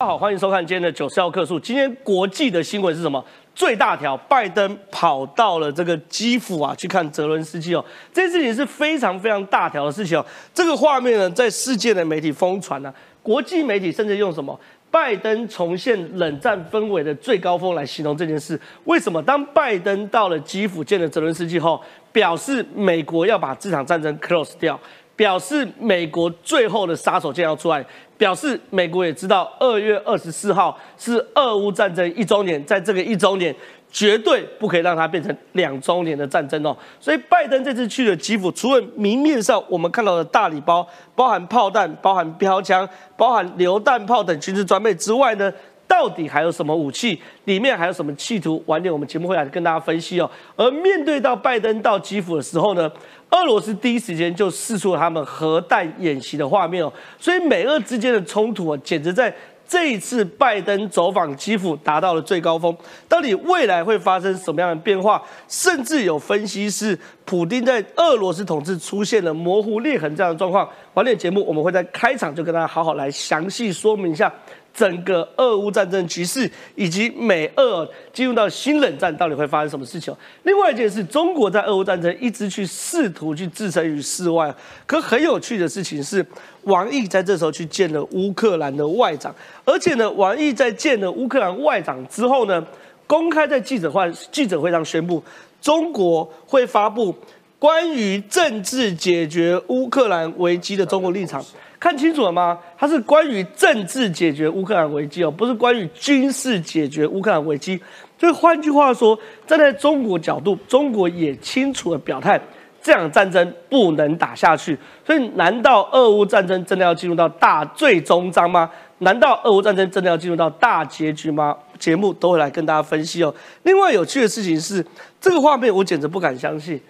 大家好，欢迎收看今天的九四要客数。今天国际的新闻是什么？最大条，拜登跑到了这个基辅啊，去看泽伦斯基哦。这件事情是非常非常大条的事情哦。这个画面呢，在世界的媒体疯传呢，国际媒体甚至用什么？拜登重现冷战氛围的最高峰来形容这件事。为什么？当拜登到了基辅见了泽伦斯基后，表示美国要把这场战争 close 掉。表示美国最后的杀手锏要出来，表示美国也知道二月二十四号是俄乌战争一周年，在这个一周年绝对不可以让它变成两周年的战争哦。所以拜登这次去了基辅，除了明面上我们看到的大礼包，包含炮弹、包含标枪、包含榴弹炮等军事装备之外呢？到底还有什么武器？里面还有什么企图？晚点我们节目会来跟大家分析哦。而面对到拜登到基辅的时候呢，俄罗斯第一时间就试出了他们核弹演习的画面哦。所以美俄之间的冲突啊，简直在这一次拜登走访基辅达到了最高峰。到底未来会发生什么样的变化？甚至有分析是普京在俄罗斯统治出现了模糊裂痕这样的状况。晚点节目我们会在开场就跟大家好好来详细说明一下。整个俄乌战争局势，以及美俄进入到新冷战，到底会发生什么事情？另外一件事，中国在俄乌战争一直去试图去置身于世外。可很有趣的事情是，王毅在这时候去见了乌克兰的外长，而且呢，王毅在见了乌克兰外长之后呢，公开在记者会记者会上宣布，中国会发布关于政治解决乌克兰危机的中国立场。看清楚了吗？它是关于政治解决乌克兰危机哦，不是关于军事解决乌克兰危机。所以换句话说，站在中国角度，中国也清楚的表态，这场战争不能打下去。所以，难道俄乌战争真的要进入到大最终章吗？难道俄乌战争真的要进入到大结局吗？节目都会来跟大家分析哦。另外有趣的事情是，这个画面我简直不敢相信。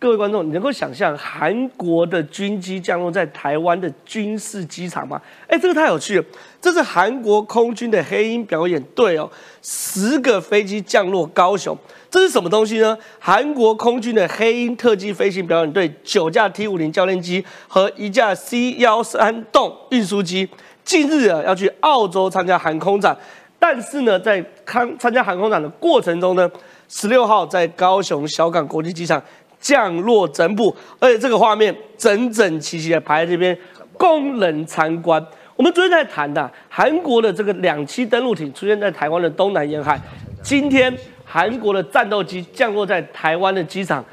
各位观众，你能够想象韩国的军机降落在台湾的军事机场吗？哎，这个太有趣了！这是韩国空军的黑鹰表演队哦，十个飞机降落高雄，这是什么东西呢？韩国空军的黑鹰特技飞行表演队九架 T 五零教练机和一架 C 幺三栋运输机，近日啊要去澳洲参加航空展，但是呢，在参参加航空展的过程中呢，十六号在高雄小港国际机场。降落整补，而且这个画面整整齐齐的排在这边，供人参观。我们昨天在谈的韩国的这个两栖登陆艇出现在台湾的东南沿海，今天韩国的战斗机降落在台湾的机场，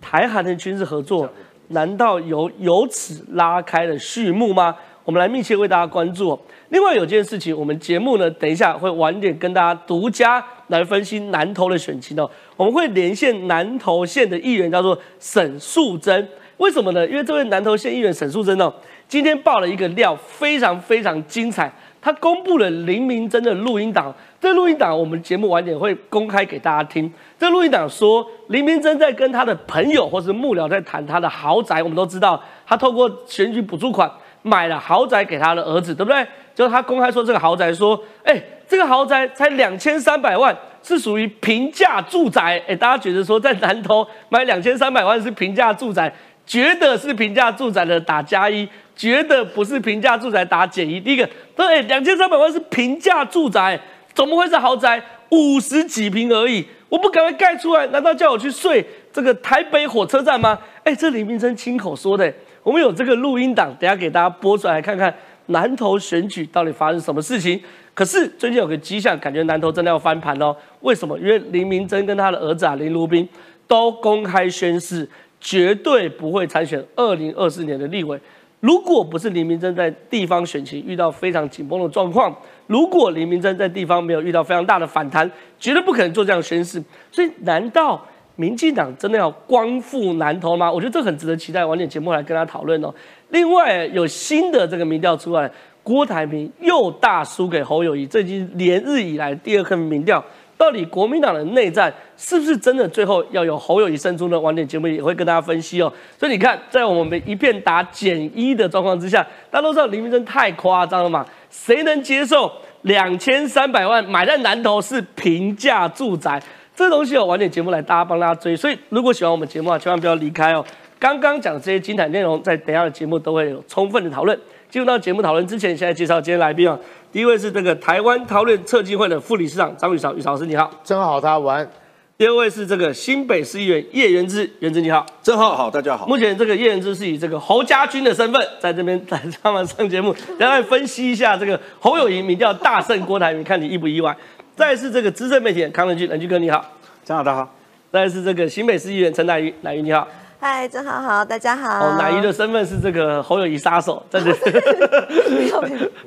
台韩的军事合作难道由由此拉开了序幕吗？我们来密切为大家关注。另外有件事情，我们节目呢，等一下会晚点跟大家独家来分析南投的选情哦。我们会连线南投县的议员，叫做沈素贞。为什么呢？因为这位南投县议员沈素贞哦，今天爆了一个料，非常非常精彩。他公布了林明珍的录音档，这录音档我们节目晚点会公开给大家听。这录音档说，林明珍在跟他的朋友或是幕僚在谈他的豪宅。我们都知道，他透过选举补助款。买了豪宅给他的儿子，对不对？就他公开说这个豪宅，说，哎，这个豪宅才两千三百万，是属于平价住宅。哎，大家觉得说在南头买两千三百万是平价住宅，觉得是平价住宅的打加一，觉得不是平价住宅打减一。第一个，对，两千三百万是平价住宅，怎么会是豪宅？五十几平而已，我不赶快盖出来，难道叫我去睡这个台北火车站吗？哎，这李明珍亲口说的。我们有这个录音档，等下给大家播出来看看南投选举到底发生什么事情。可是最近有个迹象，感觉南投真的要翻盘哦。为什么？因为林明珍跟他的儿子啊林如斌都公开宣誓，绝对不会参选二零二四年的立委。如果不是林明珍在地方选情遇到非常紧绷的状况，如果林明珍在地方没有遇到非常大的反弹，绝对不可能做这样宣誓。所以，难道？民进党真的要光复南投吗？我觉得这很值得期待，晚点节目来跟他讨论哦。另外有新的这个民调出来，郭台铭又大输给侯友谊，这已经连日以来第二个民调。到底国民党的内战是不是真的最后要有侯友谊胜出呢？晚点节目也会跟大家分析哦。所以你看，在我们一片打减一的状况之下，大家都知道林明真太夸张了嘛？谁能接受两千三百万买在南投是平价住宅？这东西有晚点节目来，大家帮大家追。所以如果喜欢我们节目啊，千万不要离开哦。刚刚讲这些精彩内容，在等下的节目都会有充分的讨论。进入到节目讨论之前，现在介绍今天来宾啊，第一位是这个台湾讨论策进会的副理事长张宇潮，宇潮老师你好。正好他玩。第二位是这个新北市议员叶元之，元之你好。真好好，大家好。目前这个叶元之是以这个侯家军的身份在这边 在上面上节目，然后来分析一下这个侯友谊民调大胜郭台铭，看你意不意外？再是这个资深媒体人康仁俊，仁俊哥你好。正好大家好。再是这个新北市议员陈乃瑜，乃瑜你好。嗨，正好好，大家好。哦，乃瑜的身份是这个侯友谊杀手，在这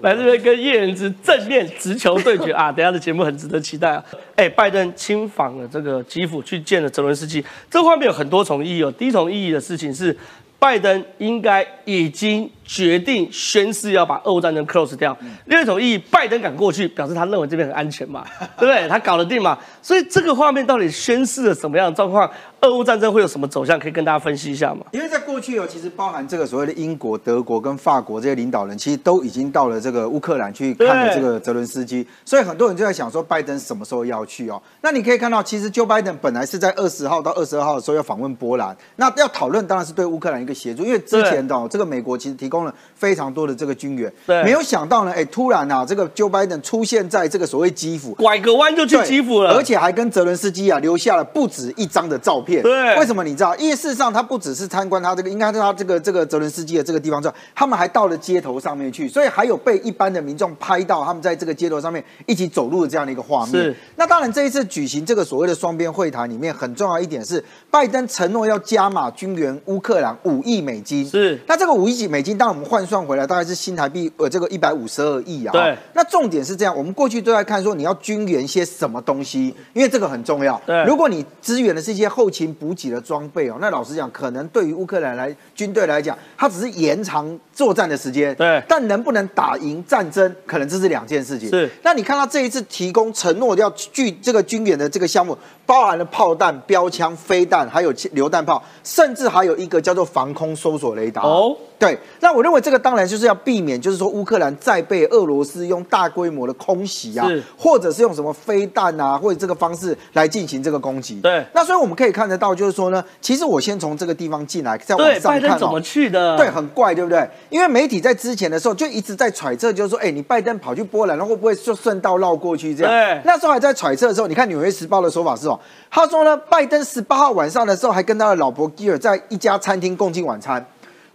来这边跟叶元之正面直球对决啊！等下的节目很值得期待啊！哎，拜登亲访了这个基辅，去见了泽伦斯基，这画面有很多重意义哦。第一重意义的事情是。拜登应该已经决定宣誓要把俄乌战争 close 掉。另一种意义，拜登敢过去，表示他认为这边很安全嘛，对不对？他搞得定嘛。所以这个画面到底宣示了什么样的状况？俄乌战争会有什么走向？可以跟大家分析一下吗？因为在过去哦，其实包含这个所谓的英国、德国跟法国这些领导人，其实都已经到了这个乌克兰去看了这个泽伦斯基。所以很多人就在想说，拜登什么时候要去哦？那你可以看到，其实 Joe Biden 本来是在二十号到二十二号的时候要访问波兰，那要讨论当然是对乌克兰。一个协助，因为之前的这个美国其实提供了非常多的这个军援，对，没有想到呢，哎，突然啊，这个 Joe Biden 出现在这个所谓基辅，拐个弯就去基辅了，而且还跟泽伦斯基啊留下了不止一张的照片。对，为什么你知道？因为事实上他不只是参观他这个，应该是他这个这个泽伦斯基的这个地方之后，他们还到了街头上面去，所以还有被一般的民众拍到他们在这个街头上面一起走路的这样的一个画面。是，那当然这一次举行这个所谓的双边会谈里面，很重要一点是，拜登承诺要加码军援乌克兰五亿美金。是，那这个五亿几美金，当我们换算回来，大概是新台币呃这个一百五十二亿啊。对。那重点是这样，我们过去都在看说你要军援些什么东西，因为这个很重要。对。如果你支援的是一些后勤补给的装备哦，那老实讲，可能对于乌克兰来军队来讲，它只是延长作战的时间。对。但能不能打赢战争，可能这是两件事情。是。那你看到这一次提供承诺要据这个军援的这个项目，包含了炮弹、标枪、飞弹，还有榴弹炮，甚至还有一个叫做防空搜索雷达。哦。对，那我认为这个当然就是要避免，就是说乌克兰再被俄罗斯用大规模的空袭啊，或者是用什么飞弹啊，或者这个方式来进行这个攻击。对，那所以我们可以看得到，就是说呢，其实我先从这个地方进来，再往上看，怎么去的？对，很怪，对不对？因为媒体在之前的时候就一直在揣测，就是说，哎，你拜登跑去波兰，那会不会就顺道绕过去这样？对，那时候还在揣测的时候，你看《纽约时报》的说法是哦，他说呢，拜登十八号晚上的时候还跟他的老婆基尔在一家餐厅共进晚餐。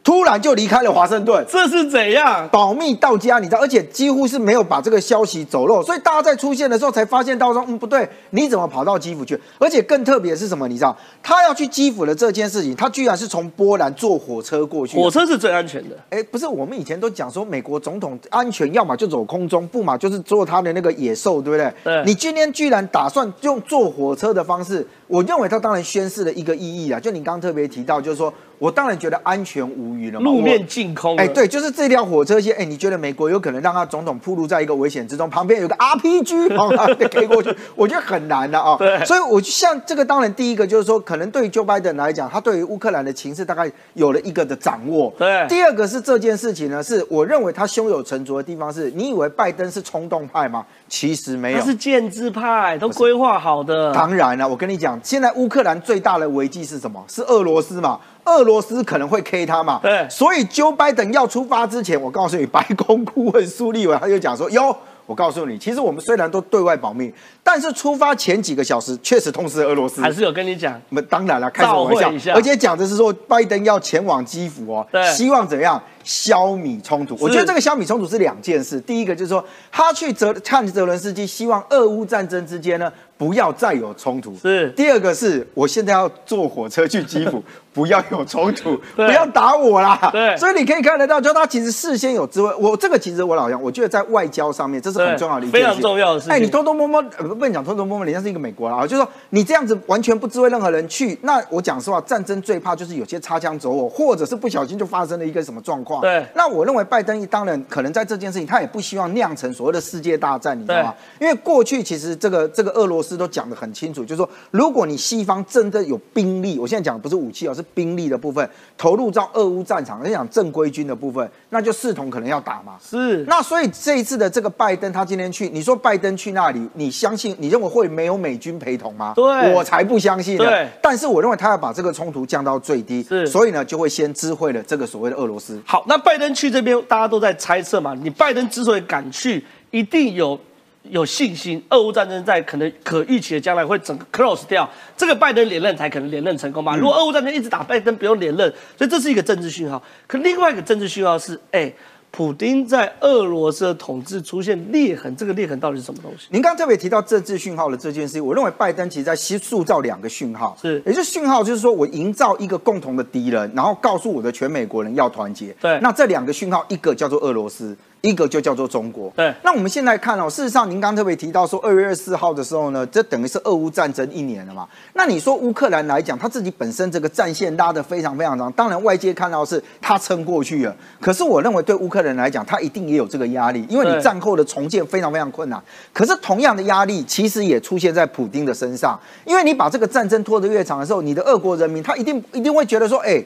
突然就离开了华盛顿，这是怎样保密到家？你知道，而且几乎是没有把这个消息走漏，所以大家在出现的时候才发现到说，嗯，不对，你怎么跑到基辅去？而且更特别是什么？你知道，他要去基辅的这件事情，他居然是从波兰坐火车过去。火车是最安全的。哎，不是，我们以前都讲说，美国总统安全，要么就走空中，不嘛就是坐他的那个野兽，对不对？对。你今天居然打算用坐火车的方式，我认为他当然宣示了一个意义啊，就你刚刚特别提到，就是说。我当然觉得安全无虞了，路面净空。哎，对，就是这条火车线。哎，你觉得美国有可能让他总统暴露在一个危险之中？旁边有个 RPG，哦，可以过去？我觉得很难的啊。对，所以，我像这个，当然第一个就是说，可能对于 Joe Biden 来讲，他对于乌克兰的情势大概有了一个的掌握。对。第二个是这件事情呢，是我认为他胸有成竹的地方是，你以为拜登是冲动派吗？其实没有，他是建制派，都规划好的。当然了，我跟你讲，现在乌克兰最大的危机是什么？是俄罗斯嘛？俄罗斯可能会 K 他嘛？对，所以 Joe Biden 要出发之前，我告诉你，白宫顾问苏利文他就讲说：哟，我告诉你，其实我们虽然都对外保密，但是出发前几个小时确实通知俄罗斯，还是有跟你讲。我们当然了，开什么玩笑？而且讲的是说，拜登要前往基辅哦，对，希望怎样消弭冲突？我觉得这个消弭冲突是两件事。第一个就是说，他去泽看泽伦斯基，希望俄乌战争之间呢不要再有冲突。是。第二个是我现在要坐火车去基辅。不要有冲突，不要打我啦。对，所以你可以看得到，就他其实事先有知会。我这个其实我老杨，我觉得在外交上面这是很重要的一件非常重要的事情。哎，你偷偷摸摸，不能讲偷偷摸摸，人家是一个美国啊，就是说你这样子完全不知会任何人去。那我讲实话，战争最怕就是有些擦枪走火，或者是不小心就发生了一个什么状况。对。那我认为拜登当然可能在这件事情，他也不希望酿成所谓的世界大战，你知道吗？因为过去其实这个这个俄罗斯都讲得很清楚，就是说如果你西方真的有兵力，我现在讲的不是武器哦，是兵力的部分。投入到俄乌战场，你讲正规军的部分，那就视同可能要打嘛。是。那所以这一次的这个拜登，他今天去，你说拜登去那里，你相信？你认为会没有美军陪同吗？对，我才不相信呢。对。但是我认为他要把这个冲突降到最低，是。所以呢，就会先知会了这个所谓的俄罗斯。好，那拜登去这边，大家都在猜测嘛。你拜登之所以敢去。一定有有信心，俄乌战争在可能可预期的将来会整个 close 掉，这个拜登连任才可能连任成功嘛。如果俄乌战争一直打，拜登不用连任，所以这是一个政治讯号。可另外一个政治讯号是，哎。普丁在俄罗斯的统治出现裂痕，这个裂痕到底是什么东西？您刚特别提到政治讯号的这件事情，我认为拜登其实在塑造两个讯号，是，也就是讯号就是说我营造一个共同的敌人，然后告诉我的全美国人要团结。对，那这两个讯号，一个叫做俄罗斯。一个就叫做中国。对，那我们现在看哦，事实上您刚特别提到说，二月二十四号的时候呢，这等于是俄乌战争一年了嘛。那你说乌克兰来讲，他自己本身这个战线拉得非常非常长，当然外界看到是他撑过去了。可是我认为对乌克兰来讲，他一定也有这个压力，因为你战后的重建非常非常困难。可是同样的压力其实也出现在普京的身上，因为你把这个战争拖得越长的时候，你的俄国人民他一定一定会觉得说，哎。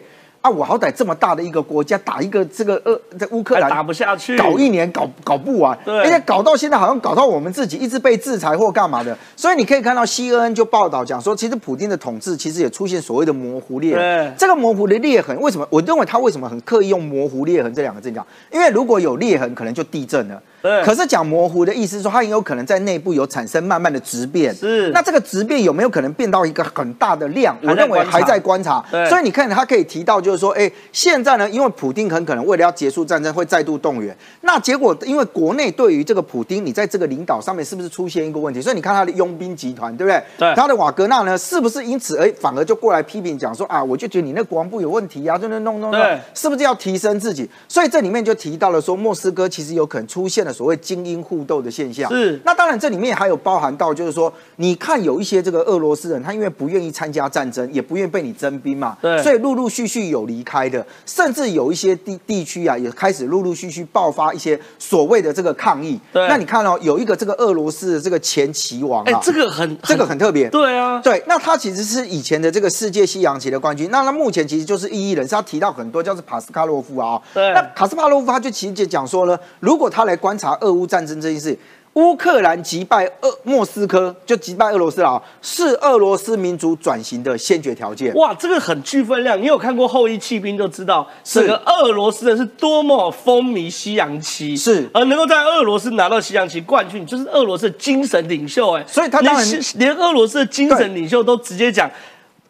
啊，我好歹这么大的一个国家，打一个这个呃，在乌克兰打不下去，搞一年搞搞不完，而且搞到现在好像搞到我们自己一直被制裁或干嘛的。所以你可以看到 CNN 就报道讲说，其实普京的统治其实也出现所谓的模糊裂痕。这个模糊的裂痕为什么？我认为他为什么很刻意用模糊裂痕这两个字讲？因为如果有裂痕，可能就地震了。可是讲模糊的意思说，它很有可能在内部有产生慢慢的质变。是，那这个质变有没有可能变到一个很大的量？我认为还在观察。所以你看，他可以提到就是说，哎，现在呢，因为普丁很可能为了要结束战争，会再度动员。那结果，因为国内对于这个普丁，你在这个领导上面是不是出现一个问题？所以你看他的佣兵集团，对不对？对。他的瓦格纳呢，是不是因此而反而就过来批评讲说啊，我就觉得你那国防部有问题啊，就那弄弄弄，是不是要提升自己？所以这里面就提到了说，莫斯科其实有可能出现了所谓精英。互斗的现象。是，那当然这里面还有包含到，就是说，你看有一些这个俄罗斯人，他因为不愿意参加战争，也不愿意被你征兵嘛，对，所以陆陆续续有离开的，甚至有一些地地区啊，也开始陆陆续续爆发一些所谓的这个抗议。对，那你看哦，有一个这个俄罗斯的这个前棋王啊，这个很这个很特别。对啊，对，那他其实是以前的这个世界西洋棋的冠军，那他目前其实就是异议人士，他提到很多叫做帕斯卡洛夫啊，对，那卡斯帕洛夫他就其实就讲说呢，如果他来观察俄乌战争这件事。乌克兰击败俄莫斯科，就击败俄罗斯了，是俄罗斯民族转型的先决条件。哇，这个很具分量。你有看过《后裔弃兵》就知道，这个俄罗斯人是多么风靡西洋棋，是而能够在俄罗斯拿到西洋棋冠军，就是俄罗斯的精神领袖。哎，所以他当然连俄罗斯的精神领袖都直接讲。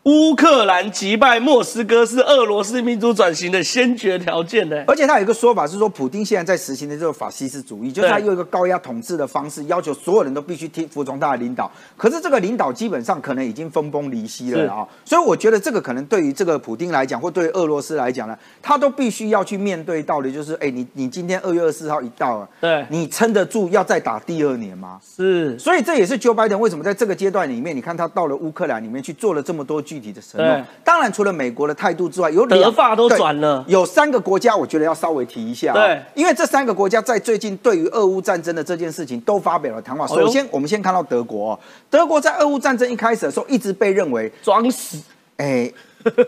乌克兰击败莫斯科是俄罗斯民族转型的先决条件呢，而且他有一个说法是说，普京现在在实行的这个法西斯主义，就是他用一个高压统治的方式，要求所有人都必须听服从他的领导。可是这个领导基本上可能已经分崩离析了啊，所以我觉得这个可能对于这个普京来讲，或对俄罗斯来讲呢，他都必须要去面对到的，就是哎，你你今天二月二十四号一到了，对，你撑得住要再打第二年吗？是，所以这也是 Joe Biden 为什么在这个阶段里面，你看他到了乌克兰里面去做了这么多具体的承诺。当然，除了美国的态度之外，有德法都转了，有三个国家，我觉得要稍微提一下。对，因为这三个国家在最近对于俄乌战争的这件事情都发表了谈话。首先，我们先看到德国，德国在俄乌战争一开始的时候，一直被认为装死，哎。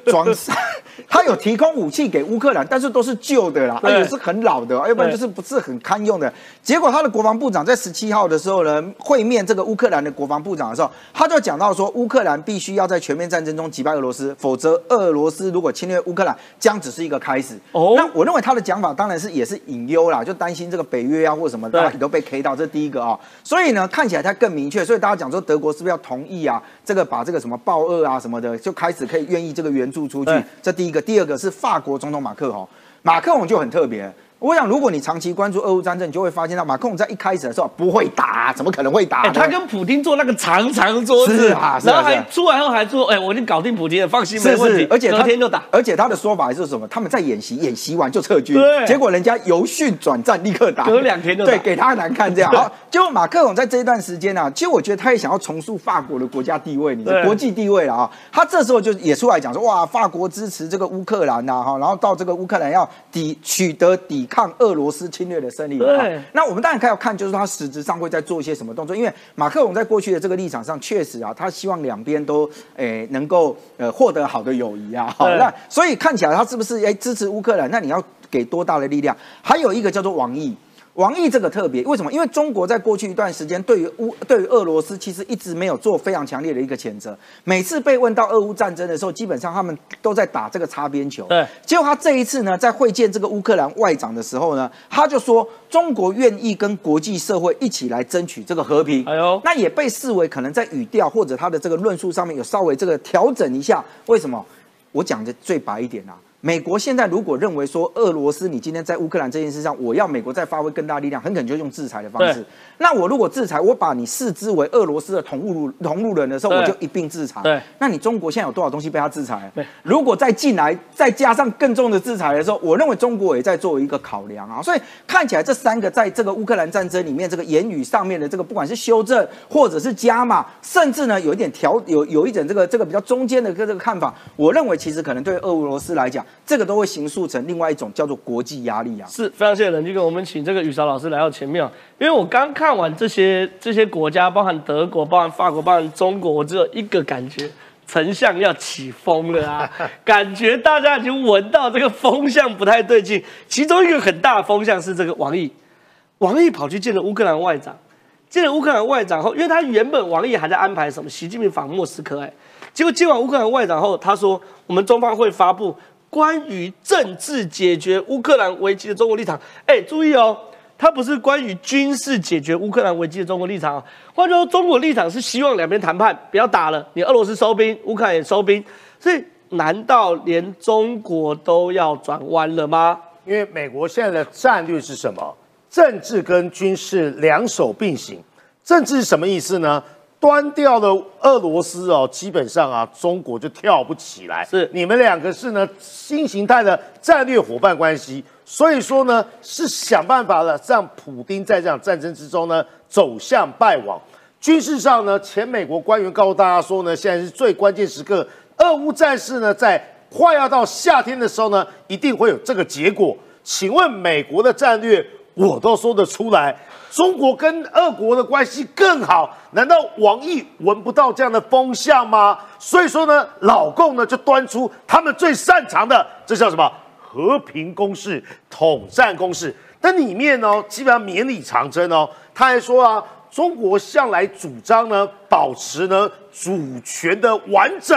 装傻，他有提供武器给乌克兰，但是都是旧的啦，而且是很老的，要不然就是不是很堪用的。结果他的国防部长在十七号的时候呢，会面这个乌克兰的国防部长的时候，他就讲到说，乌克兰必须要在全面战争中击败俄罗斯，否则俄罗斯如果侵略乌克兰，将只是一个开始。哦，那我认为他的讲法当然是也是隐忧啦，就担心这个北约啊或什么，大家都被 K 到，这是第一个啊。所以呢，看起来他更明确，所以大家讲说德国是不是要同意啊？这个把这个什么报恶啊什么的，就开始可以愿意这个援助出去。这第一个，第二个是法国总统马克龙，马克龙就很特别。我想，如果你长期关注俄乌战争，你就会发现到马克龙在一开始的时候不会打，怎么可能会打？他跟普京坐那个长长桌子啊，然后还出来后还说：“哎，我已经搞定普京了，放心，没问题。”而且隔天就打，而且他的说法是什么？他们在演习，演习完就撤军。对，结果人家由训转战，立刻打，隔两天就对，给他难看这样。好，结果马克龙在这一段时间呢，其实我觉得他也想要重塑法国的国家地位，你的国际地位了啊。他这时候就也出来讲说：“哇，法国支持这个乌克兰呐，哈，然后到这个乌克兰要抵取得抵抗俄罗斯。”侵略的胜利。对，那我们当然要看，就是他实质上会在做一些什么动作。因为马克龙在过去的这个立场上，确实啊，他希望两边都诶能够呃获得好的友谊啊。好，那所以看起来他是不是诶支持乌克兰？那你要给多大的力量？还有一个叫做王毅。王毅这个特别，为什么？因为中国在过去一段时间对于乌对于俄罗斯其实一直没有做非常强烈的一个谴责。每次被问到俄乌战争的时候，基本上他们都在打这个擦边球。对。结果他这一次呢，在会见这个乌克兰外长的时候呢，他就说中国愿意跟国际社会一起来争取这个和平。哎呦，那也被视为可能在语调或者他的这个论述上面有稍微这个调整一下。为什么？我讲的最白一点啊。美国现在如果认为说俄罗斯你今天在乌克兰这件事上，我要美国再发挥更大力量，很可能就用制裁的方式。那我如果制裁，我把你视之为俄罗斯的同路同路人的时候，我就一并制裁。对，那你中国现在有多少东西被他制裁？对，如果再进来，再加上更重的制裁的时候，我认为中国也在作为一个考量啊。所以看起来这三个在这个乌克兰战争里面，这个言语上面的这个不管是修正或者是加码，甚至呢有一点调有有一点这个这个比较中间的个这个看法，我认为其实可能对俄罗斯来讲，这个都会形塑成另外一种叫做国际压力啊。是非常谢谢冷静哥，我们请这个雨韶老师来到前面啊，因为我刚看完这些。这些国家，包含德国、包含法国、包含中国，我只有一个感觉，丞相要起风了啊！感觉大家已经闻到这个风向不太对劲。其中一个很大的风向是这个王毅，王毅跑去见了乌克兰外长，见了乌克兰外长后，因为他原本王毅还在安排什么习近平访莫斯科，哎，结果见完乌克兰外长后，他说我们中方会发布关于政治解决乌克兰危机的中国立场。哎，注意哦。它不是关于军事解决乌克兰危机的中国立场，换句话说，中国立场是希望两边谈判，不要打了，你俄罗斯收兵，乌克兰也收兵。所以，难道连中国都要转弯了吗？因为美国现在的战略是什么？政治跟军事两手并行。政治是什么意思呢？端掉了俄罗斯哦，基本上啊，中国就跳不起来。是你们两个是呢新形态的战略伙伴关系。所以说呢，是想办法了，让普京在这场战争之中呢走向败亡。军事上呢，前美国官员告诉大家说呢，现在是最关键时刻，俄乌战事呢在快要到夏天的时候呢，一定会有这个结果。请问美国的战略我都说得出来，中国跟俄国的关系更好，难道王毅闻不到这样的风向吗？所以说呢，老共呢就端出他们最擅长的，这叫什么？和平攻势、统战攻势，但里面呢，基本上绵里藏针哦。他还说啊，中国向来主张呢，保持呢主权的完整。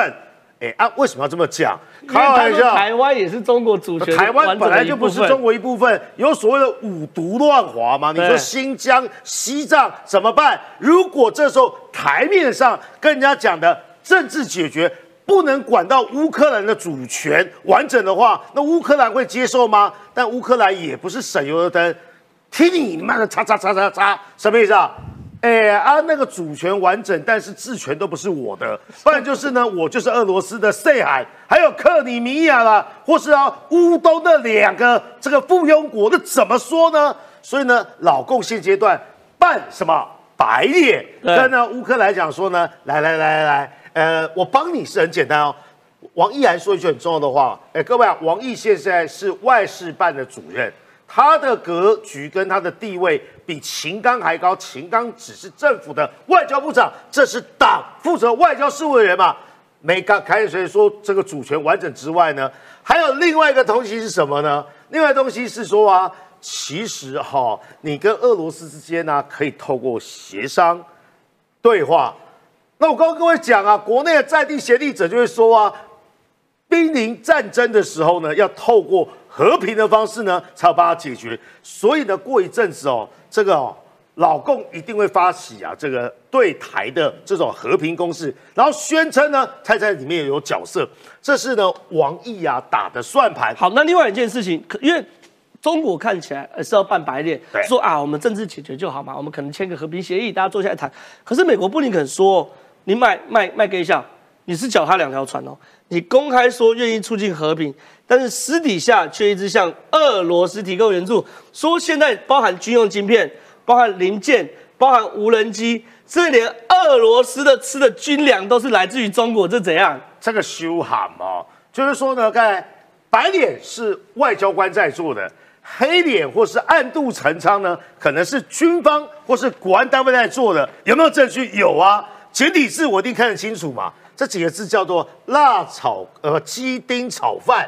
哎啊，为什么要这么讲？开玩笑，台湾也是中国主权，台湾本来就不是中国一部分，有所谓的五毒乱华嘛？你说新疆、西藏怎么办？如果这时候台面上跟人家讲的政治解决。不能管到乌克兰的主权完整的话，那乌克兰会接受吗？但乌克兰也不是省油的灯，听你妈的叉叉叉叉叉，什么意思啊？哎啊，那个主权完整，但是治权都不是我的，不然就是呢，我就是俄罗斯的塞海，还有克里米亚啦，或是啊乌东的两个这个附庸国，那怎么说呢？所以呢，老共现阶段办什么白脸，跟呢乌克兰讲说呢，来来来来来。呃，我帮你是很简单哦。王毅还说一句很重要的话，哎，各位啊，王毅现在是外事办的主任，他的格局跟他的地位比秦刚还高。秦刚只是政府的外交部长，这是党负责外交事务的人嘛。没刚开始说这个主权完整之外呢，还有另外一个东西是什么呢？另外东西是说啊，其实哈，你跟俄罗斯之间呢，可以透过协商对话。那我刚跟各位讲啊，国内的在地协力者就会说啊，濒临战争的时候呢，要透过和平的方式呢，才有办法解决。所以呢，过一阵子哦，这个哦，老共一定会发起啊，这个对台的这种和平攻势，然后宣称呢，他在里面有角色。这是呢，王毅啊打的算盘。好，那另外一件事情，因为中国看起来是要扮白脸，说啊，我们政治解决就好嘛，我们可能签个和平协议，大家坐下来谈。可是美国布林肯说。你卖卖卖给一下，你是脚踏两条船哦。你公开说愿意促进和平，但是私底下却一直向俄罗斯提供援助，说现在包含军用晶片、包含零件、包含无人机，甚至连俄罗斯的吃的军粮都是来自于中国，这怎样？这个羞喊嘛，就是说呢，刚才白脸是外交官在做的，黑脸或是暗度陈仓呢，可能是军方或是国安单位在做的，有没有证据？有啊。简体字我一定看得清楚嘛？这几个字叫做“辣炒”呃鸡丁炒饭，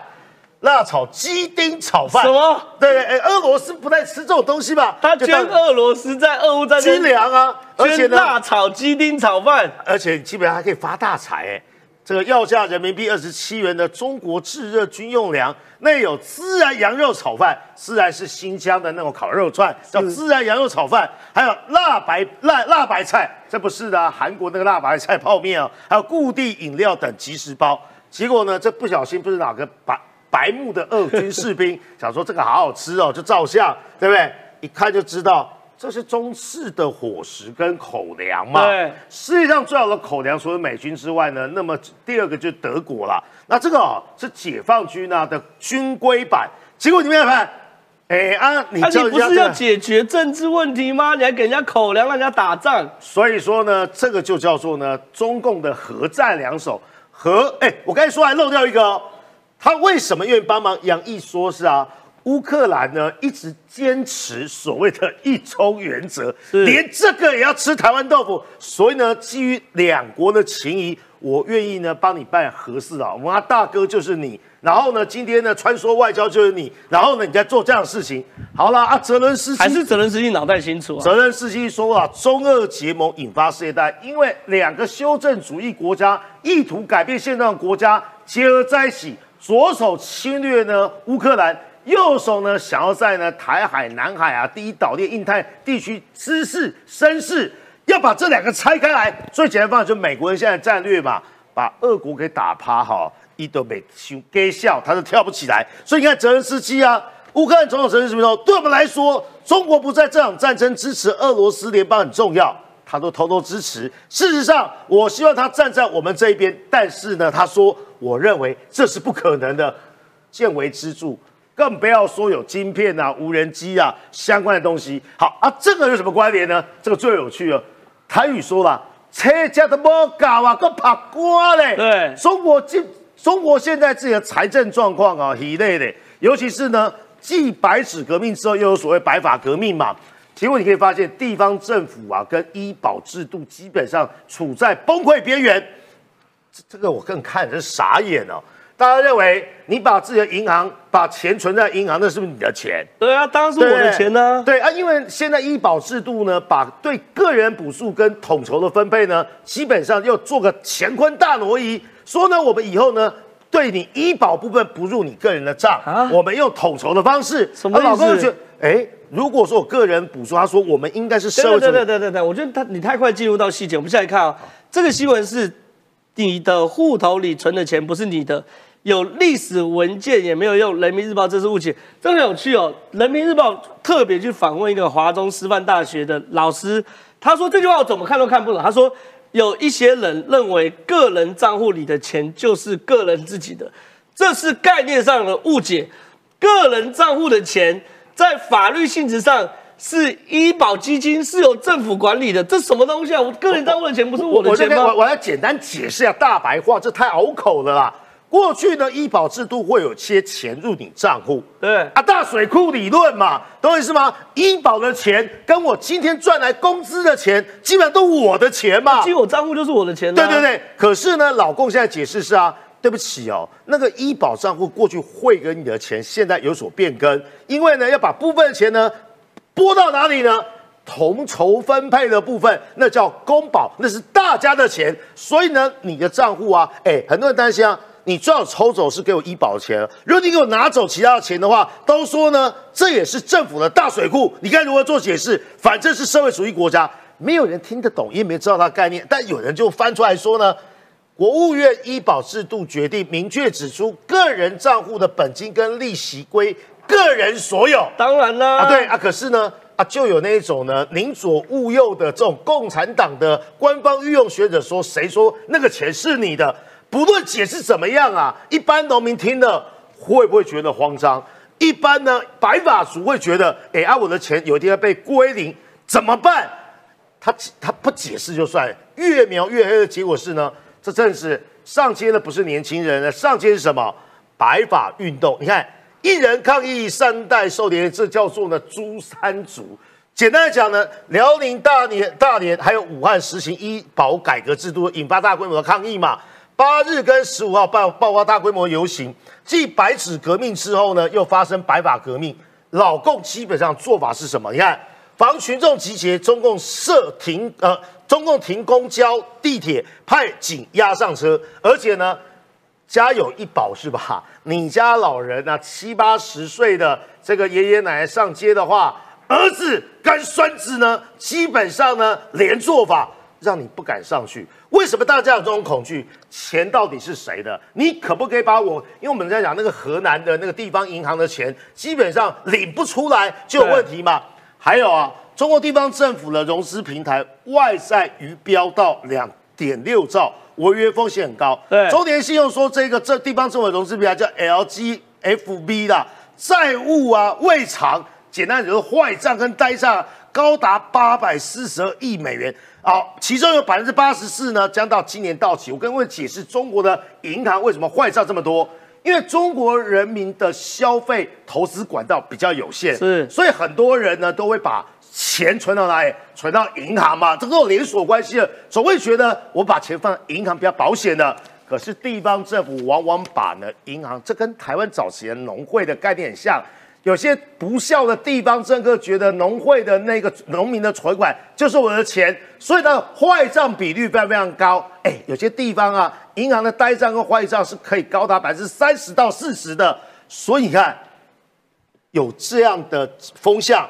辣炒鸡丁炒饭。什么？对对，哎，俄罗斯不太吃这种东西吧？他捐俄罗斯在俄乌战争军粮啊，而且辣炒鸡丁炒饭，而且基本上还可以发大财哎。这个要价人民币二十七元的中国炙热军用粮，内有孜然羊肉炒饭，孜然是新疆的那种烤肉串，叫孜然羊肉炒饭，还有辣白辣辣白菜，这不是的，韩国那个辣白菜泡面哦，还有固地饮料等即食包。结果呢，这不小心不是哪个白白目的俄军士兵想说这个好好吃哦，就照相，对不对？一看就知道。这是中式的伙食跟口粮嘛？对，世界上最好的口粮除了美军之外呢，那么第二个就是德国了。那这个哦是解放军啊的军规版。结果你们看，哎啊，你你不是要解决政治问题吗？你还给人家口粮，让人家打仗。所以说呢，这个就叫做呢中共的核战两手。核哎，我刚才说还漏掉一个，他为什么愿意帮忙？杨毅说是啊。乌克兰呢一直坚持所谓的一中原则，连这个也要吃台湾豆腐。所以呢，基于两国的情谊，我愿意呢帮你办合适啊。我们大哥就是你，然后呢，今天呢穿梭外交就是你，然后呢你在做这样的事情。好了啊，泽伦斯基还是泽伦斯基脑袋清楚。泽伦斯基说啊，中俄结盟引发世界大因为两个修正主义国家意图改变现状的国家结合在一起，着手侵略呢乌克兰。右手呢，想要在呢台海、南海啊、第一岛链、印太地区滋事、生事，要把这两个拆开来。最简单方法就美国人现在战略嘛，把俄国给打趴哈，一都没修给笑，他都跳不起来。所以你看泽连斯基啊，乌克兰总统泽连斯基说，对我们来说，中国不在这场战争支持俄罗斯联邦很重要，他都偷偷支持。事实上，我希望他站在我们这一边，但是呢，他说，我认为这是不可能的，见微知著。更不要说有晶片啊、无人机啊相关的东西。好啊，这个有什么关联呢？这个最有趣了。台语说了，车家的莫搞啊，个怕瓜嘞。对，中国今中国现在自己的财政状况啊，很累的。尤其是呢，继白纸革命之后，又有所谓白发革命嘛。结果你可以发现，地方政府啊，跟医保制度基本上处在崩溃边缘。这这个我更看人傻眼哦。大家认为你把自己的银行把钱存在银行，那是不是你的钱？对啊，当然是我的钱呢。对啊，因为现在医保制度呢，把对个人补助跟统筹的分配呢，基本上要做个乾坤大挪移，说呢，我们以后呢，对你医保部分不入你个人的账，我们用统筹的方式。什么意思？哎，如果说我个人补助，他说我们应该是社会。对对对对对，我觉得他你太快进入到细节，我们现在看啊，这个新闻是。你的户头里存的钱不是你的，有历史文件也没有用。人民日报这是误解，这很有趣哦。人民日报特别去访问一个华中师范大学的老师，他说这句话我怎么看都看不懂。他说有一些人认为个人账户里的钱就是个人自己的，这是概念上的误解。个人账户的钱在法律性质上。是医保基金是由政府管理的，这什么东西啊？我个人账户的钱不是我的钱吗？我我要简单解释一下大白话，这太拗口了啦。过去呢，医保制度会有些钱入你账户，对啊，大水库理论嘛，懂我意思吗？医保的钱跟我今天赚来工资的钱，基本上都我的钱嘛，进我账户就是我的钱。对对对，可是呢，老公现在解释是啊，对不起哦，那个医保账户过去汇给你的钱，现在有所变更，因为呢，要把部分的钱呢。拨到哪里呢？同筹分配的部分，那叫公保，那是大家的钱。所以呢，你的账户啊，哎，很多人担心啊，你最好抽走是给我医保的钱，如果你给我拿走其他的钱的话，都说呢，这也是政府的大水库，你该如何做解释？反正是社会主义国家，没有人听得懂，也没知道它概念。但有人就翻出来说呢，国务院医保制度决定明确指出，个人账户的本金跟利息归。个人所有，当然啦，啊对啊，可是呢啊，就有那一种呢宁左勿右的这种共产党的官方御用学者说，谁说那个钱是你的？不论解释怎么样啊，一般农民听了会不会觉得慌张？一般呢白发族会觉得，哎啊，我的钱有一天要被归零，怎么办？他他不解释就算，越描越黑的结果是呢，这正是上街的不是年轻人，上街是什么？白发运动，你看。一人抗议三代受连，这叫做呢诛三族。简单的讲呢，辽宁大连、大连还有武汉实行医保改革制度，引发大规模的抗议嘛。八日跟十五号爆爆发大规模游行，继白纸革命之后呢，又发生白发革命。老共基本上做法是什么？你看，防群众集结，中共设停呃，中共停公交、地铁，派警押上车，而且呢，家有一宝是吧？你家老人啊，七八十岁的这个爷爷奶奶上街的话，儿子跟孙子呢，基本上呢，连做法。让你不敢上去，为什么大家有这种恐惧？钱到底是谁的？你可不可以把我？因为我们在讲那个河南的那个地方银行的钱，基本上领不出来就有问题嘛。还有啊，中国地方政府的融资平台外债余标到两点六兆，违约风险很高。对，中联信用说这个这地方政府融资平台叫 LGFB 啦债务啊未偿，简单就是坏账跟呆账高达八百四十二亿美元。好，其中有百分之八十四呢，将到今年到期。我跟各位解释，中国的银行为什么坏账这么多？因为中国人民的消费投资管道比较有限，是，所以很多人呢都会把钱存到哪里？存到银行嘛，这个有连锁关系的，总会觉得我把钱放银行比较保险的。可是地方政府往往把呢银行，这跟台湾早期的农会的概念很像。有些不孝的地方政客觉得农会的那个农民的存款就是我的钱，所以呢坏账比率非常非常高。哎，有些地方啊，银行的呆账跟坏账是可以高达百分之三十到四十的。所以你看，有这样的风向，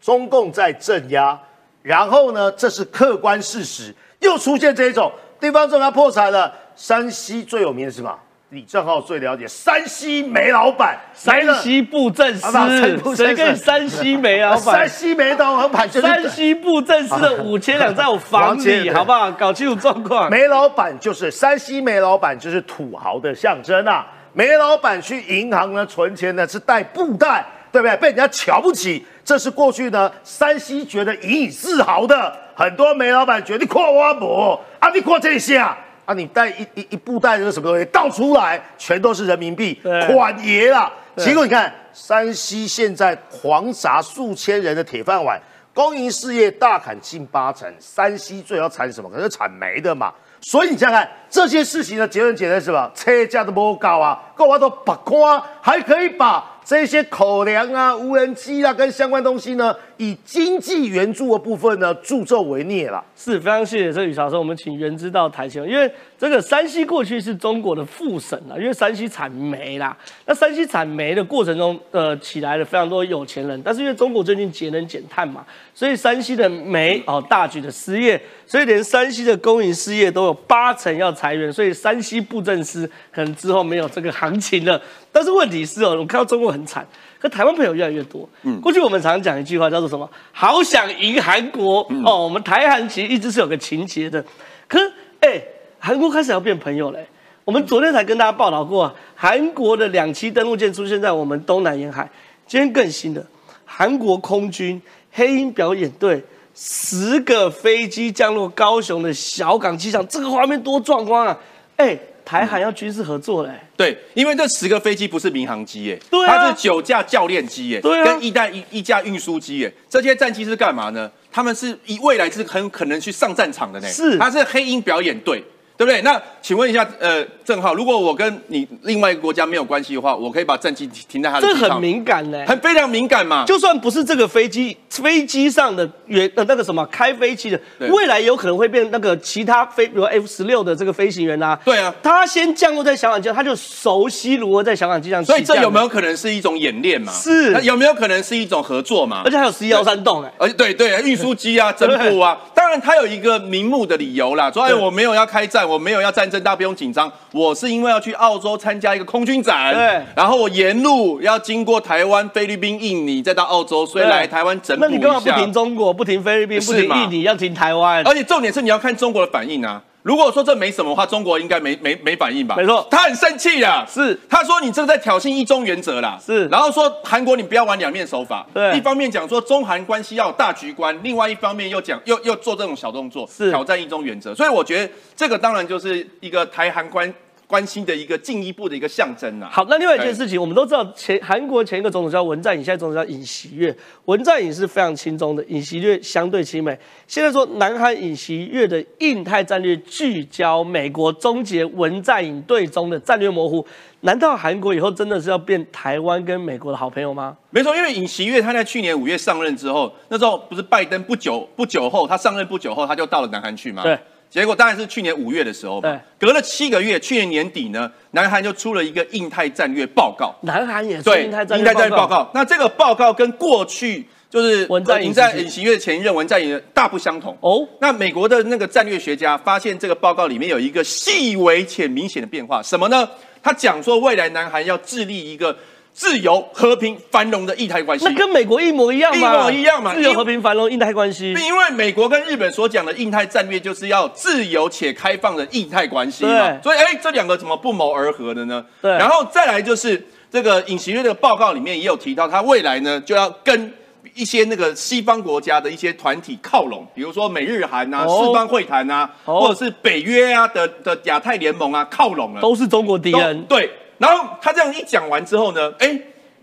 中共在镇压，然后呢，这是客观事实，又出现这一种地方政要破产了。山西最有名的是什么？李正浩最了解山西煤老板，山西布政司，谁跟山西煤老板？山西煤老板就是山西布政司的五千两在我房里，好不好？搞清楚状况。煤老板就是山西煤老板，就是土豪的象征啊！煤老板去银行呢存钱呢是带布袋，对不对？被人家瞧不起，这是过去呢山西觉得引以自豪的。很多煤老板觉得你夸我不啊？你夸这些啊？啊，你带一一一布袋的什么东西倒出来，全都是人民币，款爷啦。结果你看，山西现在狂砸数千人的铁饭碗，公营事业大砍近八成。山西最要产什么？可是产煤的嘛。所以你想想看，这些事情的结论简单是吧？车价都不高啊，够我都不夸，还可以把。这些口粮啊、无人机啊，跟相关东西呢，以经济援助的部分呢，助纣为虐了。是非常谢谢这宇潮说，我们请袁知道台前，因为这个山西过去是中国的副省啊，因为山西产煤啦。那山西产煤的过程中，呃，起来了非常多有钱人，但是因为中国最近节能减碳嘛，所以山西的煤哦大举的失业，所以连山西的公营事业都有八成要裁员，所以山西布政司可能之后没有这个行情了。但是问题是哦，我看到中国很惨，可台湾朋友越来越多。嗯，过去我们常常讲一句话叫做什么？好想赢韩国哦。我们台韩其实一直是有个情节的，可是哎，韩国开始要变朋友嘞。我们昨天才跟大家报道过，韩国的两栖登陆舰出现在我们东南沿海。今天更新的，韩国空军黑鹰表演队十个飞机降落高雄的小港机场，这个画面多壮观啊！哎。台海要军事合作嘞，对，因为这十个飞机不是民航机耶，对它是九架教练机耶，对跟一代一一架运输机耶，这些战机是干嘛呢？他们是以未来是很可能去上战场的呢，是，它是黑鹰表演队。对不对？那请问一下，呃，郑浩，如果我跟你另外一个国家没有关系的话，我可以把战机停在他的这很敏感呢，很非常敏感嘛。就算不是这个飞机，飞机上的原呃那个什么开飞机的，未来有可能会变那个其他飞，比如 F 十六的这个飞行员啊。对啊，他先降落在小港机场，他就熟悉如何在小港机场。所以这有没有可能是一种演练嘛？是。那有没有可能是一种合作嘛？而且还有 C 幺三栋哎，而且对对，运输机啊，侦部啊，当然他有一个明目的理由啦，说哎我没有要开战，我没有要战争。大家不用紧张，我是因为要去澳洲参加一个空军展，对，然后我沿路要经过台湾、菲律宾、印尼，再到澳洲，所以来台湾整补一下。那你干嘛不停中国，不停菲律宾，不停印尼，要停台湾？而且重点是你要看中国的反应啊。如果说这没什么话，中国应该没没没反应吧？没错，他很生气呀。是，他说你这在挑衅一中原则啦。是，然后说韩国你不要玩两面手法。对，一方面讲说中韩关系要有大局观，另外一方面又讲又又做这种小动作，是挑战一中原则。所以我觉得这个当然就是一个台韩关。关心的一个进一步的一个象征啊。好，那另外一件事情，我们都知道前韩国前一个总统叫文在寅，现在总统叫尹锡悦。文在寅是非常亲中的，尹锡悦相对亲美。现在说南韩尹锡悦的印太战略聚焦美国，终结文在寅对中的战略模糊。难道韩国以后真的是要变台湾跟美国的好朋友吗？没错，因为尹锡悦他在去年五月上任之后，那时候不是拜登不久不久后，他上任不久后他就到了南韩去吗？对。结果当然是去年五月的时候嘛，隔了七个月，去年年底呢，南韩就出了一个印太战略报告。南韩也是印太战略报告。那这个报告跟过去就是文在寅在尹锡悦前任文在寅大不相同哦。那美国的那个战略学家发现这个报告里面有一个细微且明显的变化，什么呢？他讲说未来南韩要致力一个。自由、和平、繁荣的印太关系，那跟美国一模一样吗？一模一样嘛。自由、和平、繁荣、印太关系。因为美国跟日本所讲的印太战略，就是要自由且开放的印太关系嘛。所以，哎，这两个怎么不谋而合的呢？对。然后再来就是这个尹锡悦的报告里面也有提到，他未来呢就要跟一些那个西方国家的一些团体靠拢，比如说美日韩啊、四方会谈啊，或者是北约啊的的亚太联盟啊靠拢了，都是中国敌人。对。然后他这样一讲完之后呢，哎，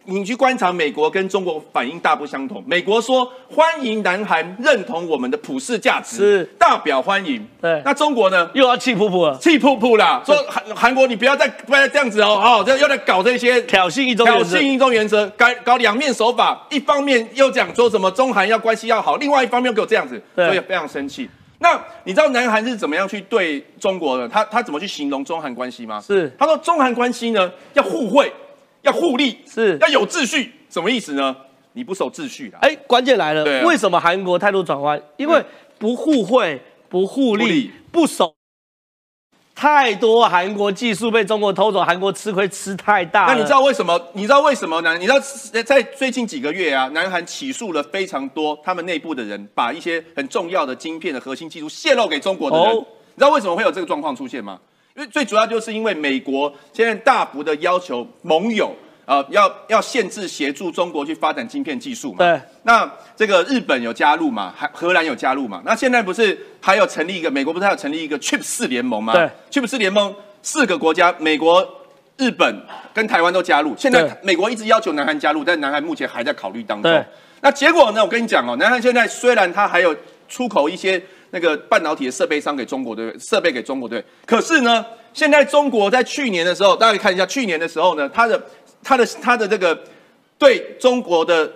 你去观察美国跟中国反应大不相同。美国说欢迎南韩认同我们的普世价值，是大表欢迎。对，那中国呢？又要气噗噗了，气噗噗啦！说韩韩国你不要再不要再这样子哦，哦，这又在搞这些挑衅一中挑衅一中原则，搞搞两面手法。一方面又讲说什么中韩要关系要好，另外一方面又给我这样子，所以非常生气。那你知道南韩是怎么样去对中国的？他他怎么去形容中韩关系吗？是他说中韩关系呢要互惠，要互利，是要有秩序。什么意思呢？你不守秩序啊！哎，关键来了，为什么韩国态度转弯？因为不互惠、不互利、不守。太多韩国技术被中国偷走，韩国吃亏吃太大。那你知道为什么？你知道为什么呢？你知道在最近几个月啊，南韩起诉了非常多他们内部的人，把一些很重要的晶片的核心技术泄露给中国的人。你知道为什么会有这个状况出现吗？因为最主要就是因为美国现在大幅的要求盟友。呃，要要限制协助中国去发展晶片技术嘛？对。那这个日本有加入嘛？还荷兰有加入嘛？那现在不是还有成立一个美国不是还有成立一个 Chip 四联盟吗？对。Chip 四联盟四个国家，美国、日本跟台湾都加入。现在美国一直要求南韩加入，但南韩目前还在考虑当中。那结果呢？我跟你讲哦，南韩现在虽然它还有出口一些那个半导体的设备商给中国，对不对？设备给中国，对。可是呢，现在中国在去年的时候，大家可以看一下，去年的时候呢，它的。它的它的这个对中国的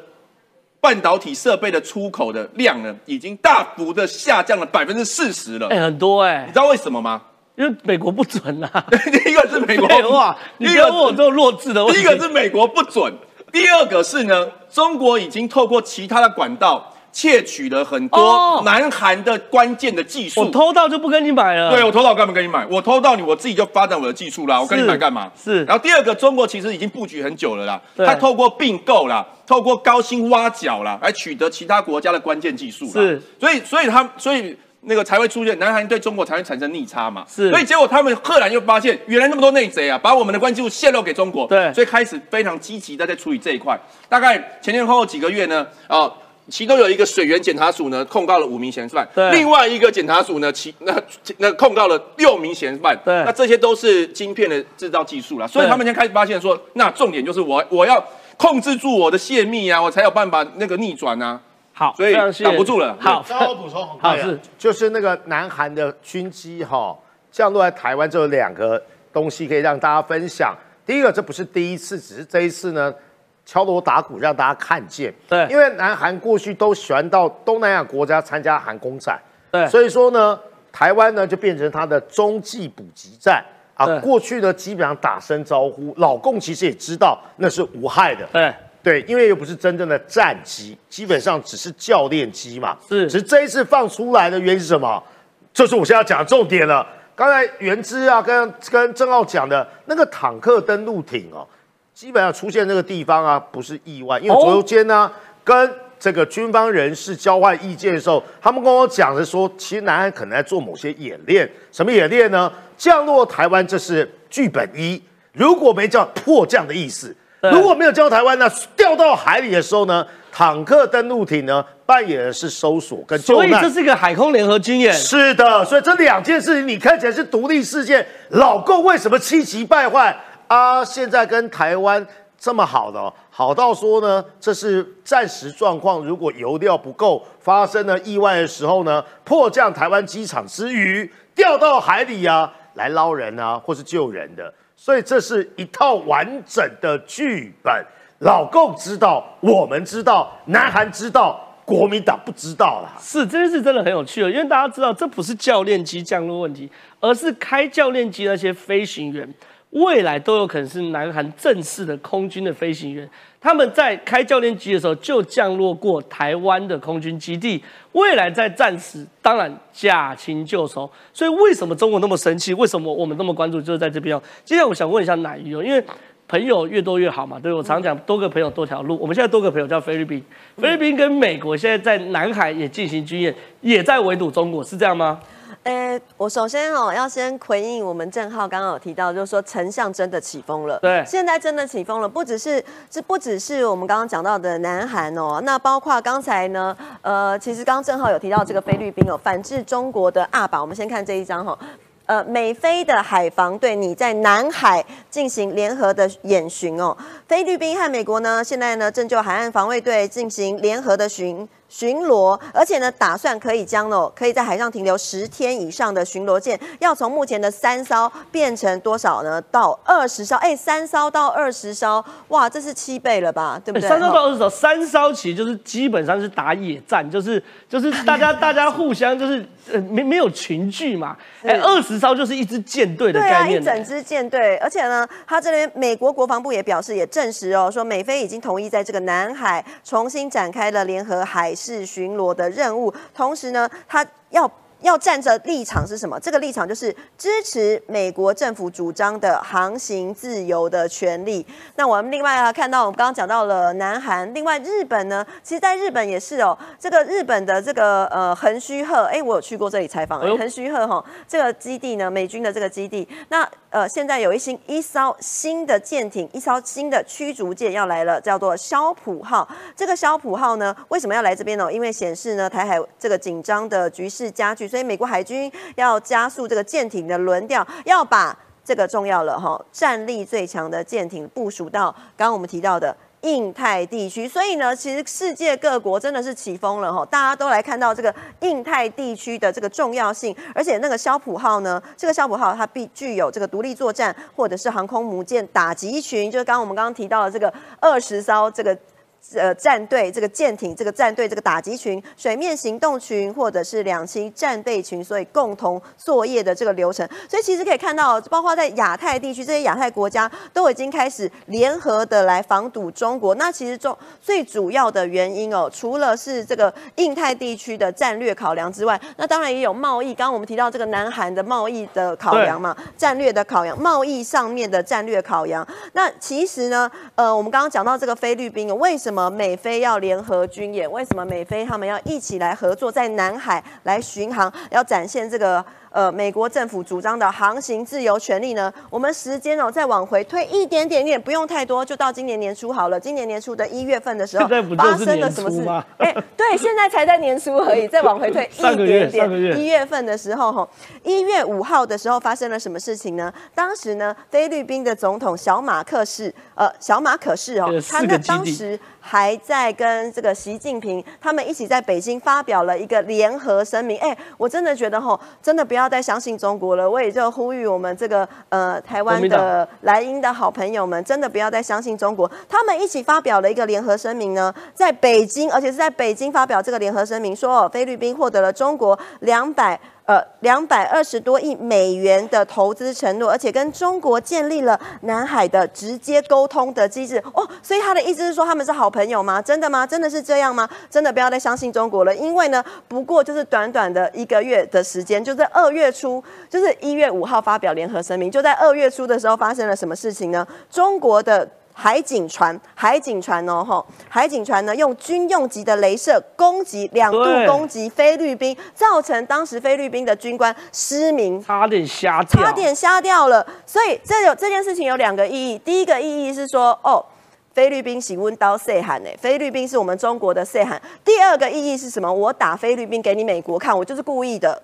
半导体设备的出口的量呢，已经大幅的下降了百分之四十了。哎，很多哎，你知道为什么吗？因为美国不准呐。第一个是美国话，你不要问我这种弱智的问题。第一个是美国不准，第二个是呢，中国已经透过其他的管道。窃取了很多南韩的关键的技术，我偷到就不跟你买了。对，我偷到干嘛跟你买？我偷到你，我自己就发展我的技术啦。我跟你买干嘛？是。然后第二个，中国其实已经布局很久了啦，他透过并购啦，透过高薪挖角啦，来取得其他国家的关键技术。是。所以，所以他，所以那个才会出现南韩对中国才会产生逆差嘛。是。所以结果他们赫然又发现，原来那么多内贼啊，把我们的关键技术泄露给中国。对。所以开始非常积极的在处理这一块。大概前前后后几个月呢，啊。其中有一个水源检查署呢，控告了五名嫌犯；另外一个检查署呢，其那 那控告了六名嫌犯。对，那这些都是晶片的制造技术了。所以他们先开始发现说，那重点就是我我要控制住我的泄密啊，我才有办法那个逆转啊。好，所以挡不住了。好，稍后补充。好是，就是那个南韩的军机哈降落在台湾，就有两个东西可以让大家分享。第一个，这不是第一次，只是这一次呢。敲锣打鼓让大家看见，对，因为南韩过去都喜欢到东南亚国家参加韩公展，对，所以说呢，台湾呢就变成它的中继补给站啊。过去呢基本上打声招呼，老共其实也知道那是无害的，对对，因为又不是真正的战机，基本上只是教练机嘛。是，只是这一次放出来的原因是什么？就是我现在要讲的重点了。刚才原之啊跟跟郑浩讲的那个坦克登陆艇哦。基本上出现这个地方啊，不是意外，因为昨天呢，跟这个军方人士交换意见的时候，他们跟我讲的说，其实南韩可能在做某些演练，什么演练呢？降落台湾这是剧本一，如果没叫迫降的意思，如果没有叫台湾呢，掉到海里的时候呢，坦克登陆艇呢扮演的是搜索跟救难。所以这是一个海空联合军演。是的，所以这两件事情你看起来是独立事件，老共为什么气急败坏啊？现在跟台湾这么好的，好到说呢，这是暂时状况。如果油料不够，发生了意外的时候呢，迫降台湾机场之余，掉到海里啊，来捞人啊，或是救人的。所以这是一套完整的剧本。老共知道，我们知道，南韩知道，国民党不知道啦。是这件事真的很有趣哦，因为大家知道，这不是教练机降落问题，而是开教练机那些飞行员。未来都有可能是南韩正式的空军的飞行员，他们在开教练机的时候就降落过台湾的空军基地。未来在战时，当然驾轻就熟。所以为什么中国那么生气？为什么我们那么关注？就是在这边哦。接下来我想问一下奶鱼哦，因为朋友越多越好嘛，对我常讲多个朋友多条路。我们现在多个朋友叫菲律宾，菲律宾跟美国现在在南海也进行军演，也在围堵中国，是这样吗？诶，我首先哦要先回应我们郑浩刚刚有提到，就是说丞相真的起风了。对，现在真的起风了，不只是这不只是我们刚刚讲到的南韩哦，那包括刚才呢，呃，其实刚刚郑浩有提到这个菲律宾哦，反制中国的阿宝，我们先看这一张哈，呃，美菲的海防队你在南海进行联合的演巡哦，菲律宾和美国呢现在呢正就海岸防卫队进行联合的巡。巡逻，而且呢，打算可以将哦，可以在海上停留十天以上的巡逻舰，要从目前的三艘变成多少呢？到二十艘。哎，三艘到二十艘，哇，这是七倍了吧？对不对？三艘到二十艘，三艘其实就是基本上是打野战，就是就是大家 大家互相就是呃没没有群聚嘛。哎，二十艘就是一支舰队的概念。对啊，一整支舰队。而且呢，他这边美国国防部也表示，也证实哦，说美菲已经同意在这个南海重新展开了联合海。是巡逻的任务，同时呢，他要。要站着立场是什么？这个立场就是支持美国政府主张的航行自由的权利。那我们另外啊看到，我们刚刚讲到了南韩，另外日本呢，其实在日本也是哦。这个日本的这个呃横须贺，哎，我有去过这里采访。横须贺哈，这个基地呢，美军的这个基地，那呃现在有一新一艘新的舰艇，一艘新的驱逐舰要来了，叫做肖普号。这个肖普号呢，为什么要来这边呢？因为显示呢台海这个紧张的局势加剧。所以美国海军要加速这个舰艇的轮调，要把这个重要了哈，战力最强的舰艇部署到刚刚我们提到的印太地区。所以呢，其实世界各国真的是起风了哈，大家都来看到这个印太地区的这个重要性。而且那个肖普号呢，这个肖普号它必具有这个独立作战或者是航空母舰打击群，就是刚刚我们刚刚提到的这个二十艘这个。呃，战队这个舰艇，这个战队这个打击群、水面行动群，或者是两栖战备群，所以共同作业的这个流程。所以其实可以看到，包括在亚太地区，这些亚太国家都已经开始联合的来防堵中国。那其实中最主要的原因哦，除了是这个印太地区的战略考量之外，那当然也有贸易。刚刚我们提到这个南韩的贸易的考量嘛，战略的考量，贸易上面的战略考量。那其实呢，呃，我们刚刚讲到这个菲律宾，为什么？什么美菲要联合军演？为什么美菲他们要一起来合作，在南海来巡航，要展现这个？呃，美国政府主张的航行自由权利呢？我们时间哦再往回推一点点点，不用太多，就到今年年初好了。今年年初的一月份的时候，发生了什么事？哎，对，现在才在年初而已。再往回推一点点，一月份的时候，哈，一月五号的时候发生了什么事情呢？当时呢，菲律宾的总统小马克士，呃，小马可是哦，他那当时还在跟这个习近平他们一起在北京发表了一个联合声明。哎，我真的觉得哈，真的不要。不要再相信中国了，我也就呼吁我们这个呃台湾的莱茵的好朋友们，真的不要再相信中国。他们一起发表了一个联合声明呢，在北京，而且是在北京发表这个联合声明，说菲律宾获得了中国两百。呃，两百二十多亿美元的投资承诺，而且跟中国建立了南海的直接沟通的机制哦，所以他的意思是说他们是好朋友吗？真的吗？真的是这样吗？真的不要再相信中国了，因为呢，不过就是短短的一个月的时间，就在二月初，就是一月五号发表联合声明，就在二月初的时候发生了什么事情呢？中国的。海警船，海警船哦，吼，海警船呢用军用级的镭射攻击，两度攻击菲律宾，造成当时菲律宾的军官失明，差点瞎掉，差点瞎掉了。所以这有这件事情有两个意义，第一个意义是说，哦。菲律宾喜温刀 say 喊呢？菲律宾是我们中国的 say 喊。第二个意义是什么？我打菲律宾给你美国看，我就是故意的。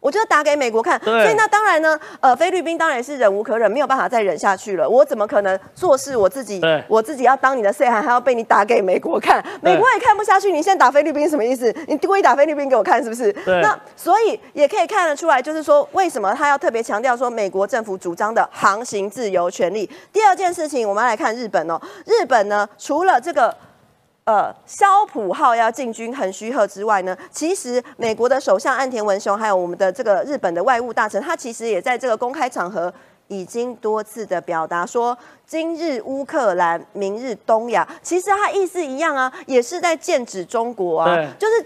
我就打给美国看，所以那当然呢，呃，菲律宾当然是忍无可忍，没有办法再忍下去了。我怎么可能做事我自己，我自己要当你的 C 还还要被你打给美国看？美国也看不下去。你现在打菲律宾什么意思？你故意打菲律宾给我看是不是？那所以也可以看得出来，就是说为什么他要特别强调说美国政府主张的航行自由权利。第二件事情，我们来看日本哦，日本呢除了这个。呃，肖普号要进军横须贺之外呢，其实美国的首相岸田文雄，还有我们的这个日本的外务大臣，他其实也在这个公开场合已经多次的表达说，今日乌克兰，明日东亚，其实他意思一样啊，也是在剑指中国啊，就是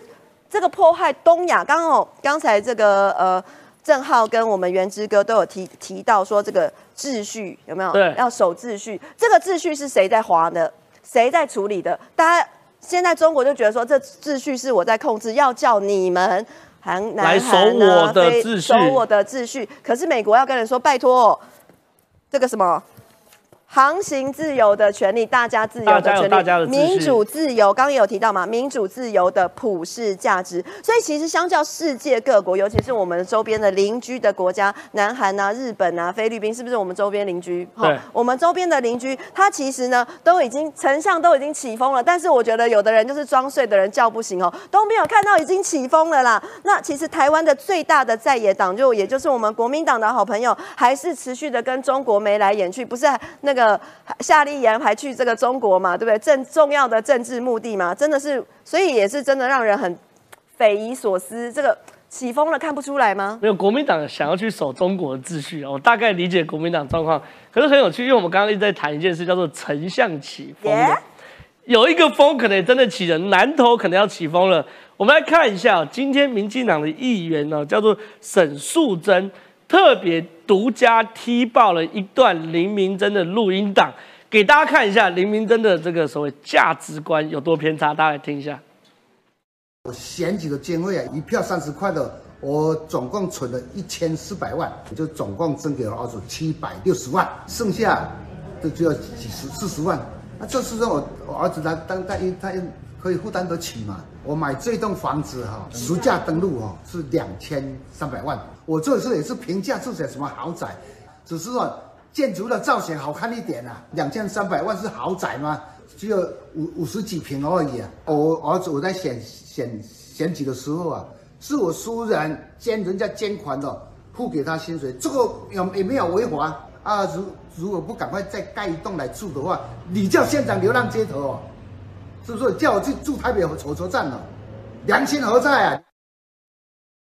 这个迫害东亚。刚好刚才这个呃郑浩跟我们原之哥都有提提到说，这个秩序有没有？对，要守秩序，这个秩序是谁在划的？谁在处理的？大家现在中国就觉得说，这秩序是我在控制，要叫你们韩来守我的秩序，守我的秩序。可是美国要跟人说，拜托，这个什么？航行自由的权利，大家自由的权利，民主自由，刚刚有提到嘛？民主自由的普世价值。所以其实相较世界各国，尤其是我们周边的邻居的国家，南韩啊、日本啊、菲律宾，是不是我们周边邻居？对，我们周边的邻居，他其实呢都已经丞相都已经起风了，但是我觉得有的人就是装睡的人叫不醒哦，都没有看到已经起风了啦。那其实台湾的最大的在野党，就也就是我们国民党的好朋友，还是持续的跟中国眉来眼去，不是那个。呃，夏立言还去这个中国嘛，对不对？政重要的政治目的嘛，真的是，所以也是真的让人很匪夷所思。这个起风了，看不出来吗？没有，国民党想要去守中国的秩序我大概理解国民党状况，可是很有趣，因为我们刚刚一直在谈一件事，叫做丞相起风有一个风可能真的起了，南投可能要起风了。我们来看一下，今天民进党的议员呢，叫做沈素贞。特别独家踢爆了一段林明珍的录音档，给大家看一下林明珍的这个所谓价值观有多偏差，大家来听一下。我选举的经费啊，一票三十块的，我总共存了一千四百万，就总共赠给了儿子七百六十万，剩下这就只有几十四十万。那这是让我我儿子他当他一他可以负担得起嘛？我买这栋房子哈，实价登录哈是两千三百万。我这次也是平价住宅，什么豪宅，只是说建筑的造型好看一点啊。两千三百万是豪宅吗？只有五五十几平而已啊。我儿子我在选选选举的时候啊，是我私人兼人家捐款的，付给他薪水，这个有有没有违法啊？如如果不赶快再盖一栋来住的话，你叫县长流浪街头哦，是不是叫我去住台北火车站了？良心何在啊？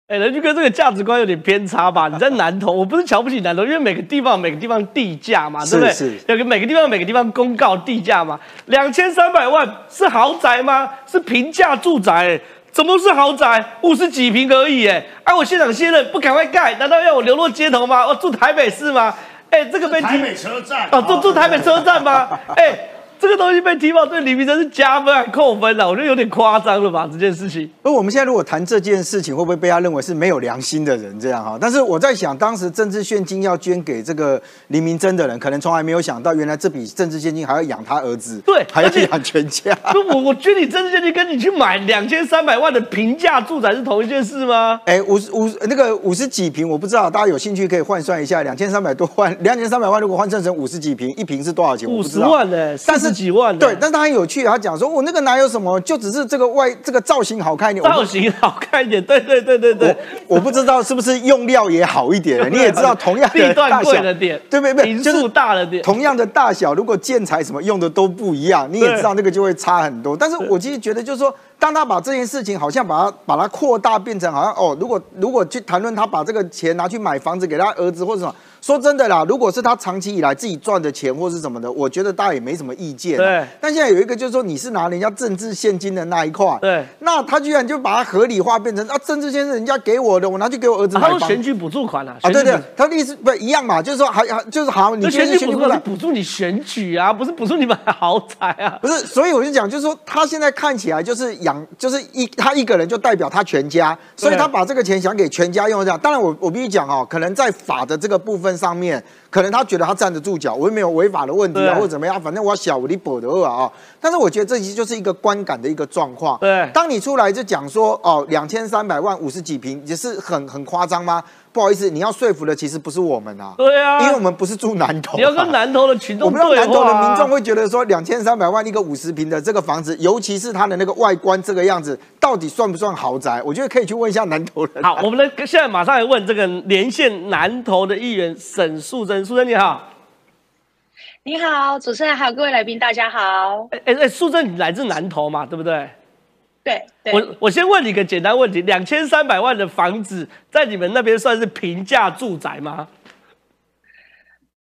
哎，人就跟这个价值观有点偏差吧？你在南投，我不是瞧不起南投，因为每个地方每个地方地价嘛，对不对？有个每个地方每个地方公告地价嘛。两千三百万是豪宅吗？是平价住宅？怎么是豪宅？五十几平而已？哎，哎，我现场卸任不赶快盖，难道要我流落街头吗？我住台北市吗？哎，这个被台北车站啊，住住台北车站吗？哎。这个东西被提报，对李明真是加分还扣分的？我觉得有点夸张了吧？这件事情。而我们现在如果谈这件事情，会不会被他认为是没有良心的人这样哈？但是我在想，当时政治现金要捐给这个黎明真的人，可能从来没有想到，原来这笔政治现金还要养他儿子，对，还要养全家。我我捐你政治现金，跟你去买两千三百万的平价住宅是同一件事吗？哎，五十五那个五十几平，我不知道，大家有兴趣可以换算一下，两千三百多万，两千三百万如果换算成五十几平，一平是多少钱？五十万呢？三十几万？对，但。他很有趣，他讲说：“我那个哪有什么，就只是这个外这个造型好看一点，造型好看一点。”对对对对对，我不知道是不是用料也好一点。你也知道，同样的大小 的点，对不对？就是大了点，同样的大小，如果建材什么用的都不一样，你也知道那个就会差很多。但是我其实觉得，就是说，当他把这件事情好像把它把它扩大，变成好像哦，如果如果去谈论他把这个钱拿去买房子给他儿子或者什么。说真的啦，如果是他长期以来自己赚的钱或是什么的，我觉得大家也没什么意见。对。但现在有一个就是说，你是拿人家政治现金的那一块。对。那他居然就把它合理化，变成啊，政治现金人家给我的，我拿去给我儿子买房。他选举补助款啊。啊，对对，他的意思不一样嘛，就是说还还就是好，你选举补助是补助你选举啊，不是补助你买豪宅啊。不是，所以我就讲，就是说他现在看起来就是养。就是一他一个人就代表他全家，所以他把这个钱想给全家用这样。当然我我必须讲哦，可能在法的这个部分上面，可能他觉得他站得住脚，我又没有违法的问题啊，或者怎么样，反正我小我你补的二啊。但是我觉得这其实就是一个观感的一个状况。对，当你出来就讲说哦，两千三百万五十几平，也是很很夸张吗？不好意思，你要说服的其实不是我们啊，对啊，因为我们不是住南投，你要跟南投的群众，我们用南投的民众会觉得说，两千三百万一个五十平的这个房子，尤其是它的那个外观这个样子，到底算不算豪宅？我觉得可以去问一下南投人。好，我们的现在马上来问这个连线南投的议员沈素贞，素贞你好，你好，主持人还有各位来宾，大家好。哎哎哎，素贞你来自南投嘛，对不对？对，我我先问你个简单问题：两千三百万的房子在你们那边算是平价住宅吗？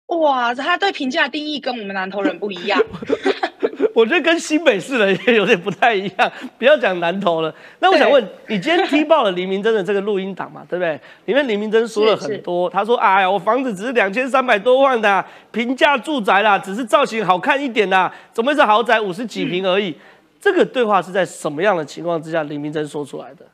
哇，他对平价定义跟我们南投人不一样。我觉得跟新北市人也有点不太一样。不要讲南投了，那我想问你，今天踢爆了黎明真的这个录音档嘛？对不对？里面黎明真说了很多，他说：“哎呀，我房子只是两千三百多万的平价住宅啦，只是造型好看一点啦，怎么会是豪宅五十几平而已？”这个对话是在什么样的情况之下，林明珍说出来的？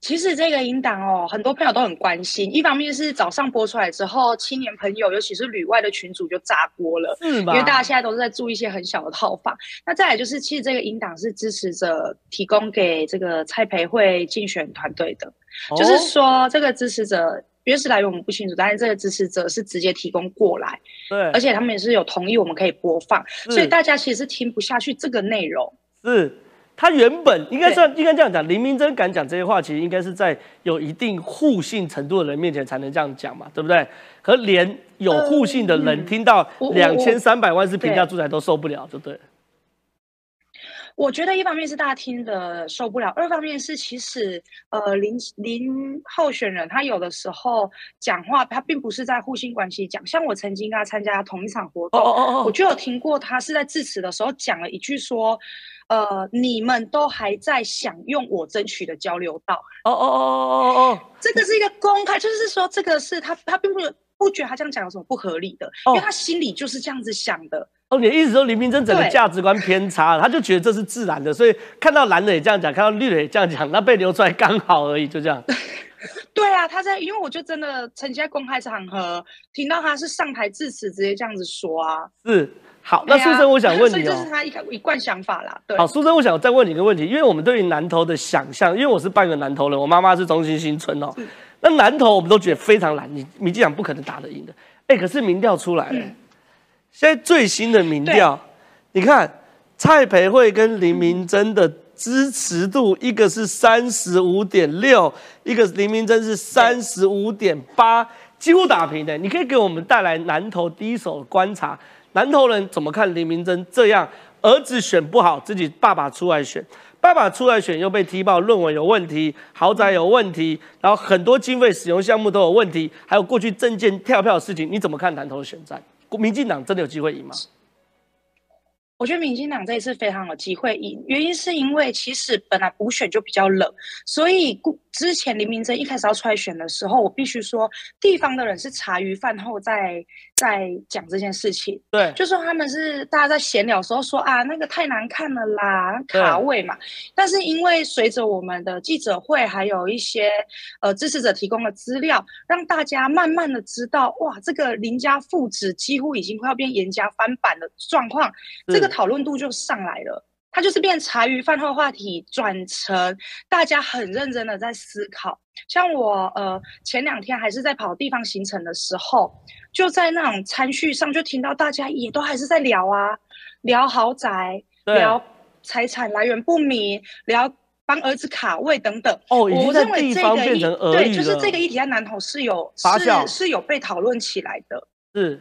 其实这个引导哦，很多朋友都很关心。一方面是早上播出来之后，青年朋友，尤其是旅外的群主就炸锅了，因为大家现在都是在住一些很小的套房。那再来就是，其实这个引导是支持者提供给这个蔡培慧竞选团队的，就是说这个支持者。原始来源我们不清楚，但是这个支持者是直接提供过来，对，而且他们也是有同意我们可以播放，所以大家其实是听不下去这个内容。是他原本应该算应该这样讲，林明真敢讲这些话，其实应该是在有一定互信程度的人面前才能这样讲嘛，对不对？可连有互信的人听到两千三百万是平价住宅都受不了，就对。我觉得一方面是大家听的受不了，二方面是其实呃林林候选人他有的时候讲话他并不是在互信关系讲，像我曾经跟他参加同一场活动，我就有听过他是在致辞的时候讲了一句说，呃你们都还在享用我争取的交流道，哦哦哦哦哦，这个是一个公开，就是说这个是他他并不不觉得他这样讲有什么不合理的，因为他心里就是这样子想的。哦，你的意思说林明真整个价值观偏差，他就觉得这是自然的，所以看到蓝的也这样讲，看到绿的也这样讲，那被流出来刚好而已，就这样。对啊，他在，因为我就真的曾经在公开场合听到他是上台致辞，直接这样子说啊。是，好，那苏生，我想问你哦，这是他一一贯想法啦。对，好，苏生，我想再问你一个问题，因为我们对于南投的想象，因为我是半个南投人，我妈妈是中心新村哦，那南投我们都觉得非常难，你民进党不可能打得赢的，哎，可是民调出来了。现在最新的民调，你看蔡培慧跟林明珍的支持度，一个是三十五点六，一个林明珍是三十五点八，几乎打平的。你可以给我们带来南投第一手观察，南投人怎么看林明珍这样？儿子选不好，自己爸爸出来选，爸爸出来选又被踢爆论文有问题，豪宅有问题，然后很多经费使用项目都有问题，还有过去证件跳票的事情，你怎么看南投的选战？民进党真的有机会赢吗？我觉得民进党这一次非常有机会赢，原因是因为其实本来补选就比较冷，所以之前林明珍一开始要出来选的时候，我必须说地方的人是茶余饭后在在讲这件事情。对，就说他们是大家在闲聊的时候说啊，那个太难看了啦，卡位嘛。但是因为随着我们的记者会，还有一些呃支持者提供的资料，让大家慢慢的知道，哇，这个林家父子几乎已经快要变严家翻版的状况，这个。讨论度就上来了，它就是变茶余饭后话题，转成大家很认真的在思考。像我呃前两天还是在跑地方行程的时候，就在那种餐序上就听到大家也都还是在聊啊，聊豪宅，聊财产来源不明，聊帮儿子卡位等等。哦，我认为这个对，就是这个议题在南投是有是是有被讨论起来的。是，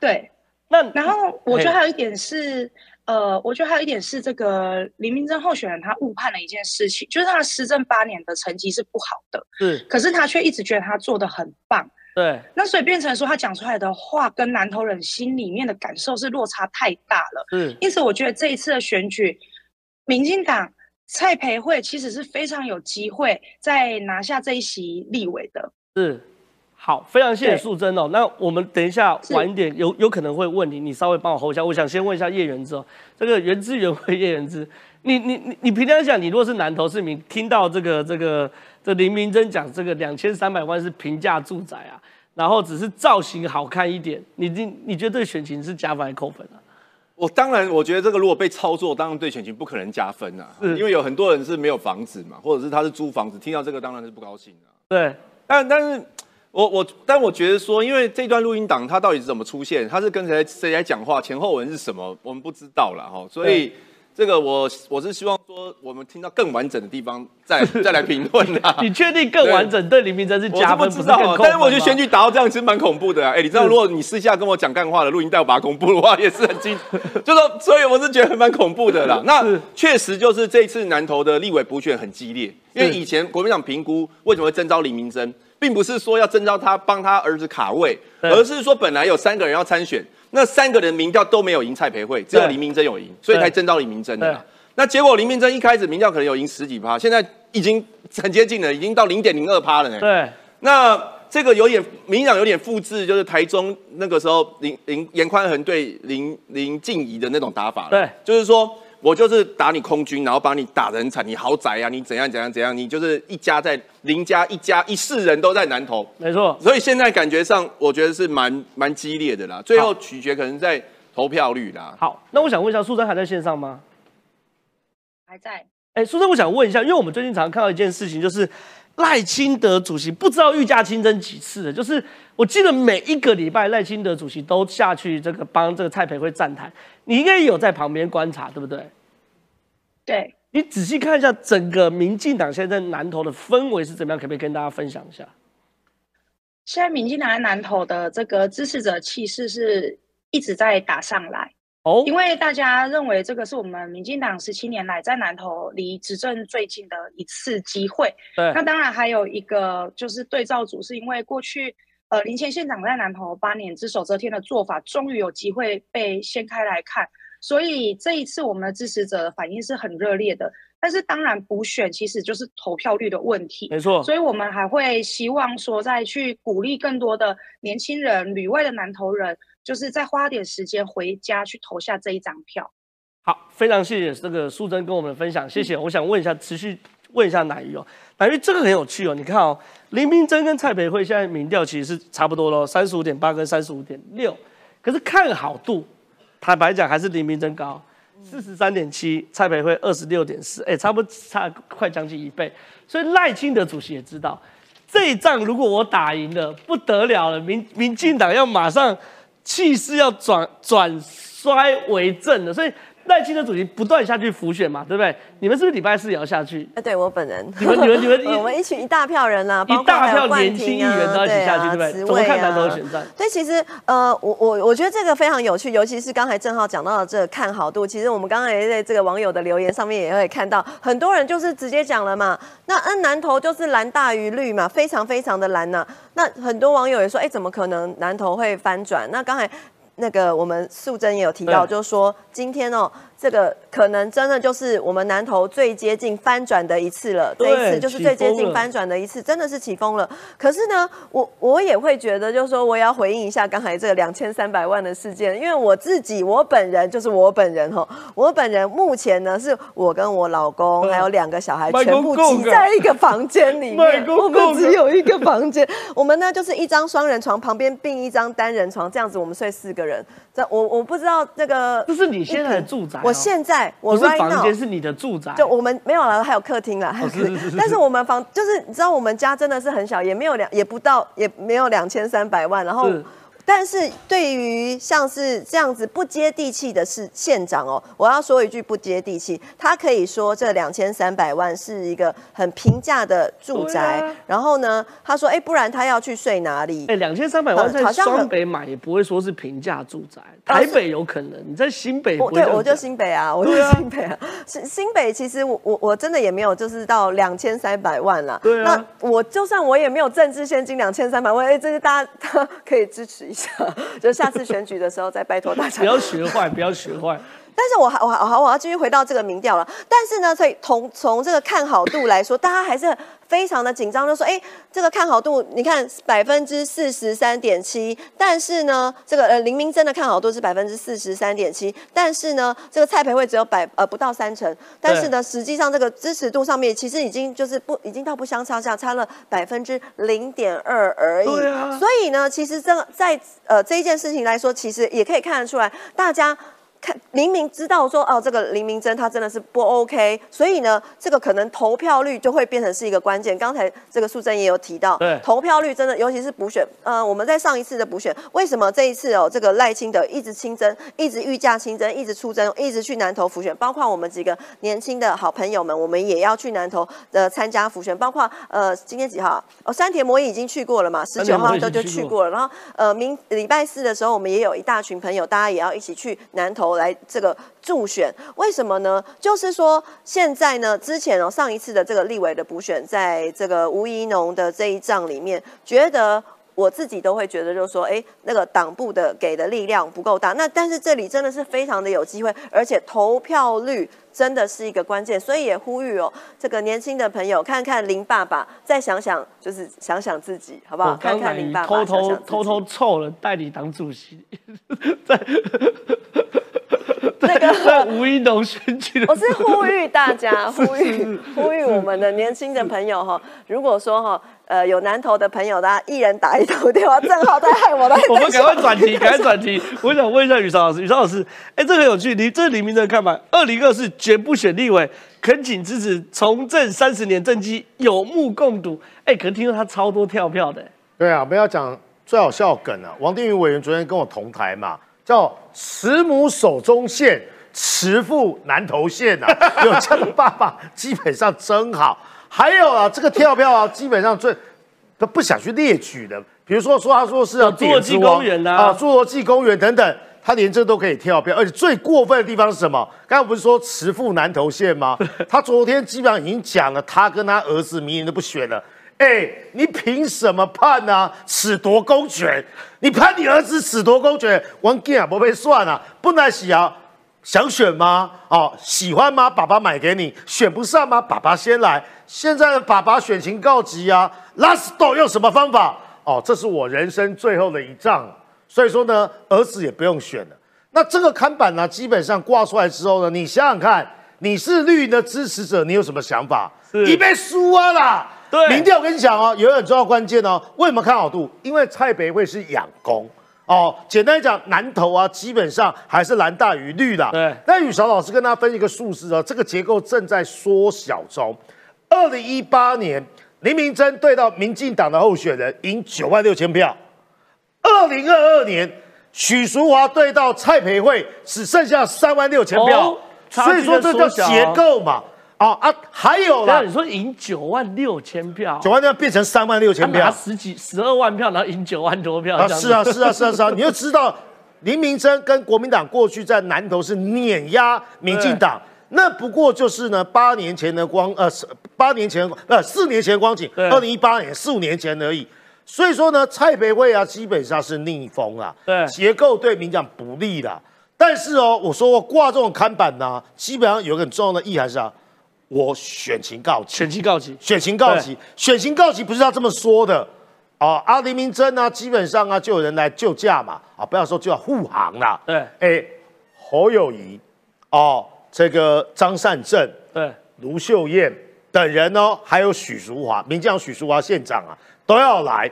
对。那然后我觉得还有一点是，呃，我觉得还有一点是这个林明珍候选人他误判了一件事情，就是他的施政八年的成绩是不好的，是，可是他却一直觉得他做的很棒，对，那所以变成说他讲出来的话跟南投人心里面的感受是落差太大了，嗯，因此我觉得这一次的选举，民进党蔡培慧其实是非常有机会再拿下这一席立委的，是。好，非常谢谢素贞哦。那我们等一下晚一点有有可能会问你，你稍微帮我 hold 一下。我想先问一下叶元之哦，这个原汁原味叶元之，你你你你平常讲，你如果是南投市民，听到这个这个这林明珍讲这个两千三百万是平价住宅啊，然后只是造型好看一点，你你你觉得对选情是加分还是扣分啊？我当然，我觉得这个如果被操作，当然对选情不可能加分啊，因为有很多人是没有房子嘛，或者是他是租房子，听到这个当然是不高兴的。对，但但是，我我但我觉得说，因为这段录音档它到底是怎么出现，它是跟谁谁在讲话，前后文是什么，我们不知道了哈，所以。这个我我是希望说，我们听到更完整的地方再再来评论啦。你确定更完整对林明真是加分？不知道，但是我觉得选举打到这样其实蛮恐怖的啊。哎，你知道，如果你私下跟我讲干话的录音带，我把它公布的话，也是很惊，就说，所以我是觉得蛮恐怖的啦。那确实就是这次南投的立委补选很激烈，因为以前国民党评估为什么会征召李明珍，并不是说要征召他帮他儿子卡位，而是说本来有三个人要参选。那三个人民调都没有赢蔡培慧，只有林明珍有赢，所以才争到林明珍的。那结果林明珍一开始民调可能有赢十几趴，现在已经很接近了，已经到零点零二趴了呢。对，那这个有点民党有点复制，就是台中那个时候林林严宽恒对林林静怡的那种打法对，就是说。我就是打你空军，然后把你打得很惨，你豪宅啊，你怎样怎样怎样，你就是一家在林家一家一世人都在南投，没错。所以现在感觉上，我觉得是蛮蛮激烈的啦。最后取决可能在投票率啦。好，那我想问一下，苏贞还在线上吗？还在。哎，苏贞，我想问一下，因为我们最近常常看到一件事情，就是赖清德主席不知道御驾亲征几次了，就是我记得每一个礼拜赖清德主席都下去这个帮这个蔡培慧站台，你应该有在旁边观察，对不对？对你仔细看一下整个民进党现在南投的氛围是怎么样，可不可以跟大家分享一下？现在民进党在南投的这个支持者气势是一直在打上来哦，因为大家认为这个是我们民进党十七年来在南投离执政最近的一次机会。对，那当然还有一个就是对照组，是因为过去呃林前县长在南投八年只手遮天的做法，终于有机会被掀开来看。所以这一次我们的支持者的反应是很热烈的，但是当然补选其实就是投票率的问题，没错。所以我们还会希望说，再去鼓励更多的年轻人、旅外的南投人，就是再花点时间回家去投下这一张票。好，非常谢谢这个素贞跟我们的分享，谢谢。我想问一下，持续问一下乃瑜哦，乃瑜这个很有趣哦，你看哦，林明珍跟蔡培慧现在民调其实是差不多咯，三十五点八跟三十五点六，可是看好度。坦白讲，还是林明真高，四十三点七，蔡培慧二十六点四，哎，差不多差快将近一倍。所以赖清德主席也知道，这一仗如果我打赢了，不得了了，民民进党要马上气势要转转衰为正了，所以。赖清德主席不断下去浮选嘛，对不对？你们是不是礼拜四也要下去？哎，对我本人，你们、你们、你们，我们一群一大票人呐，一大票年轻议员都一起下去，对不对？怎么看南投选战？所以其实，呃，我我我觉得这个非常有趣，尤其是刚才正浩讲到的这个看好度。其实我们刚才在这个网友的留言上面也会看到，很多人就是直接讲了嘛。那嗯，南投就是蓝大于绿嘛，非常非常的蓝呐。那很多网友也说，哎，怎么可能南投会翻转？那刚才那个我们素贞也有提到，就是说今天哦。这个可能真的就是我们南投最接近翻转的一次了，这一次就是最接近翻转的一次，真的是起风了。可是呢，我我也会觉得，就是说我也要回应一下刚才这个两千三百万的事件，因为我自己我本人就是我本人哈，我本人目前呢是我跟我老公还有两个小孩全部挤在一个房间里面，我们只有一个房间，我们呢就是一张双人床旁边并一张单人床，这样子我们睡四个人。这我我不知道那个，这是你现在的住宅。我现在我不是房间，是你的住宅。就我们没有了，还有客厅了，但是我们房就是你知道，我们家真的是很小，也没有两，也不到，也没有两千三百万，然后。但是对于像是这样子不接地气的是县长哦，我要说一句不接地气，他可以说这两千三百万是一个很平价的住宅，然后呢，他说哎，不然他要去睡哪里？哎，两千三百万在双北买也不会说是平价住宅，台北有可能，你在新北对，我就新北啊，我就新北啊，新新北其实我我我真的也没有就是到两千三百万了，对啊，那我就算我也没有政治现金两千三百万，哎，这是 大家可以支持一 就下次选举的时候再拜托大家。不要学坏，不要学坏。但是我还我好我要继续回到这个民调了。但是呢，所以从从这个看好度来说，大家还是。非常的紧张，就说：“哎，这个看好度，你看百分之四十三点七，但是呢，这个呃林明真的看好度是百分之四十三点七，但是呢，这个蔡培慧只有百呃不到三成，但是呢，实际上这个支持度上面其实已经就是不已经到不相差下，差了百分之零点二而已。所以呢，其实这在呃这一件事情来说，其实也可以看得出来，大家。”明明知道说哦，这个林明珍他真的是不 OK，所以呢，这个可能投票率就会变成是一个关键。刚才这个素贞也有提到，对，投票率真的，尤其是补选，呃，我们在上一次的补选，为什么这一次哦，这个赖清德一直清真，一直御驾亲征，一直出征，一直去南投辅选，包括我们几个年轻的好朋友们，我们也要去南投的参加辅选，包括呃今天几号？哦，山田模已经去过了嘛，十九号都就去过了，然后呃明礼拜四的时候，我们也有一大群朋友，大家也要一起去南投。来这个助选，为什么呢？就是说现在呢，之前哦上一次的这个立委的补选，在这个吴怡农的这一仗里面，觉得我自己都会觉得，就是说，哎，那个党部的给的力量不够大。那但是这里真的是非常的有机会，而且投票率真的是一个关键，所以也呼吁哦，这个年轻的朋友看看林爸爸，再想想，就是想想自己，好不好？看看林爸爸，偷偷偷偷凑了代理党主席，在。那个吴一农选举的，我是呼吁大家，呼吁呼吁我们的年轻的朋友哈，如果说哈，呃，有南投的朋友，大家一人打一通电话，正好在害我的。我们赶快转题，赶快转题。我想问一下宇超老师，宇超老师，哎，这个有趣，你这李明哲看法，二零二四绝不选立委，恳请支持从政三十年政绩有目共睹。哎，可是听说他超多跳票的。对啊，不要讲最好笑梗啊，王定宇委员昨天跟我同台嘛。叫慈母手中线，慈父难投线呐。有这样的爸爸，基本上真好。还有啊，这个跳票啊，基本上最他不想去列举的。比如说说他说是要侏罗纪公园呐，啊，侏罗纪公园等等，他连这都可以跳票。而且最过分的地方是什么？刚刚不是说慈父难投线吗？他昨天基本上已经讲了，他跟他儿子明年都不选了。哎，你凭什么判呢？褫夺公权！你判你儿子褫夺公权，王健啊不被算啊，不能洗啊！想选吗？哦，喜欢吗？爸爸买给你，选不上吗？爸爸先来。现在的爸爸选情告急啊，last door 用什么方法？哦，这是我人生最后的一仗，所以说呢，儿子也不用选了。那这个看板呢，基本上挂出来之后呢，你想想看，你是绿营的支持者，你有什么想法？一被输啊啦！对，民调我跟你讲哦，有很重要关键哦。为什么看好度？因为蔡北会是养工哦。简单讲，南投啊，基本上还是蓝大于绿的。对。那宇韶老师跟大家分一个数字哦，这个结构正在缩小中。二零一八年，林明珍对到民进党的候选人赢九万六千票。二零二二年，许淑华对到蔡培慧只剩下三万六千票。所以说这叫结构嘛。哦啊，还有啦，你说赢九万六千票，九万票变成三万六千票，拿十几十二万票，然后赢九万多票，啊，是啊，是啊，是啊，是啊，你就知道林明珍跟国民党过去在南投是碾压民进党，那不过就是呢八年前的光，呃，八年前呃四年前光景，二零一八年四五年前而已，所以说呢，蔡培慧啊基本上是逆风啊，对，结构对民党不利的，但是哦，我说过挂这种看板呢，基本上有个很重要的意涵是啊。我选情告急，选情告急，选情告急，选情告急不是他这么说的啊！阿黎明真啊，基本上啊，就有人来救驾嘛啊！不要说就要护航啦，对，哎，侯友谊哦，这个张善政，对，卢秀燕等人哦，还有许淑华，民将许淑华县长啊，都要来。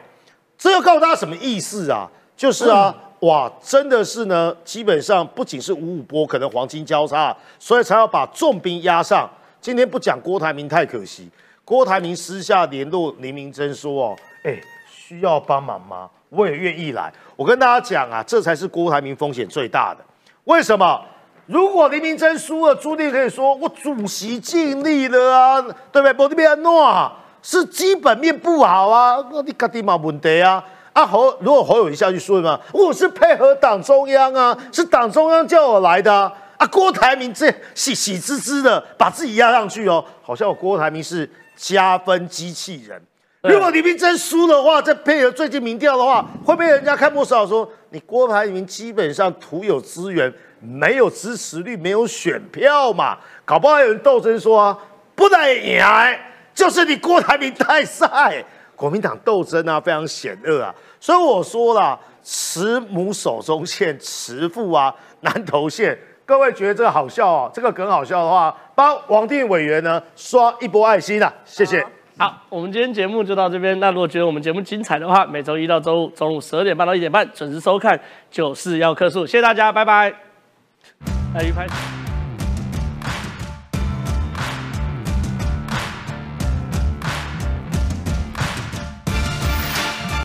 这要告诉大家什么意思啊？就是啊，哇，真的是呢，基本上不仅是五五波，可能黄金交叉，所以才要把重兵压上。今天不讲郭台铭太可惜。郭台铭私下联络林明珍说：“哦，哎，需要帮忙吗？我也愿意来。”我跟大家讲啊，这才是郭台铭风险最大的。为什么？如果林明珍输了，朱棣可以说我主席尽力了啊，对不对？不，这边诺是基本面不好啊，那你肯定冇问题啊。啊侯，如果侯友谊下去说嘛，我是配合党中央啊，是党中央叫我来的。郭台铭这喜喜滋滋的把自己压上去哦，好像我郭台铭是加分机器人。如果李明真输的话，再配合最近民调的话，会被人家看不少，说你郭台铭基本上徒有资源，没有支持率，没有选票嘛？搞不好有人斗争说啊，不能赢，就是你郭台铭太晒。国民党斗争啊，非常险恶啊。所以我说了，慈母手中线，慈父啊南投线。各位觉得这个好笑哦？这个梗好笑的话，帮王定委员呢刷一波爱心啦，谢谢。好，我们今天节目就到这边。那如果觉得我们节目精彩的话，每周一到周五中午十二点半到一点半准时收看《九四要客诉》，谢谢大家，拜拜。来，鱼拍。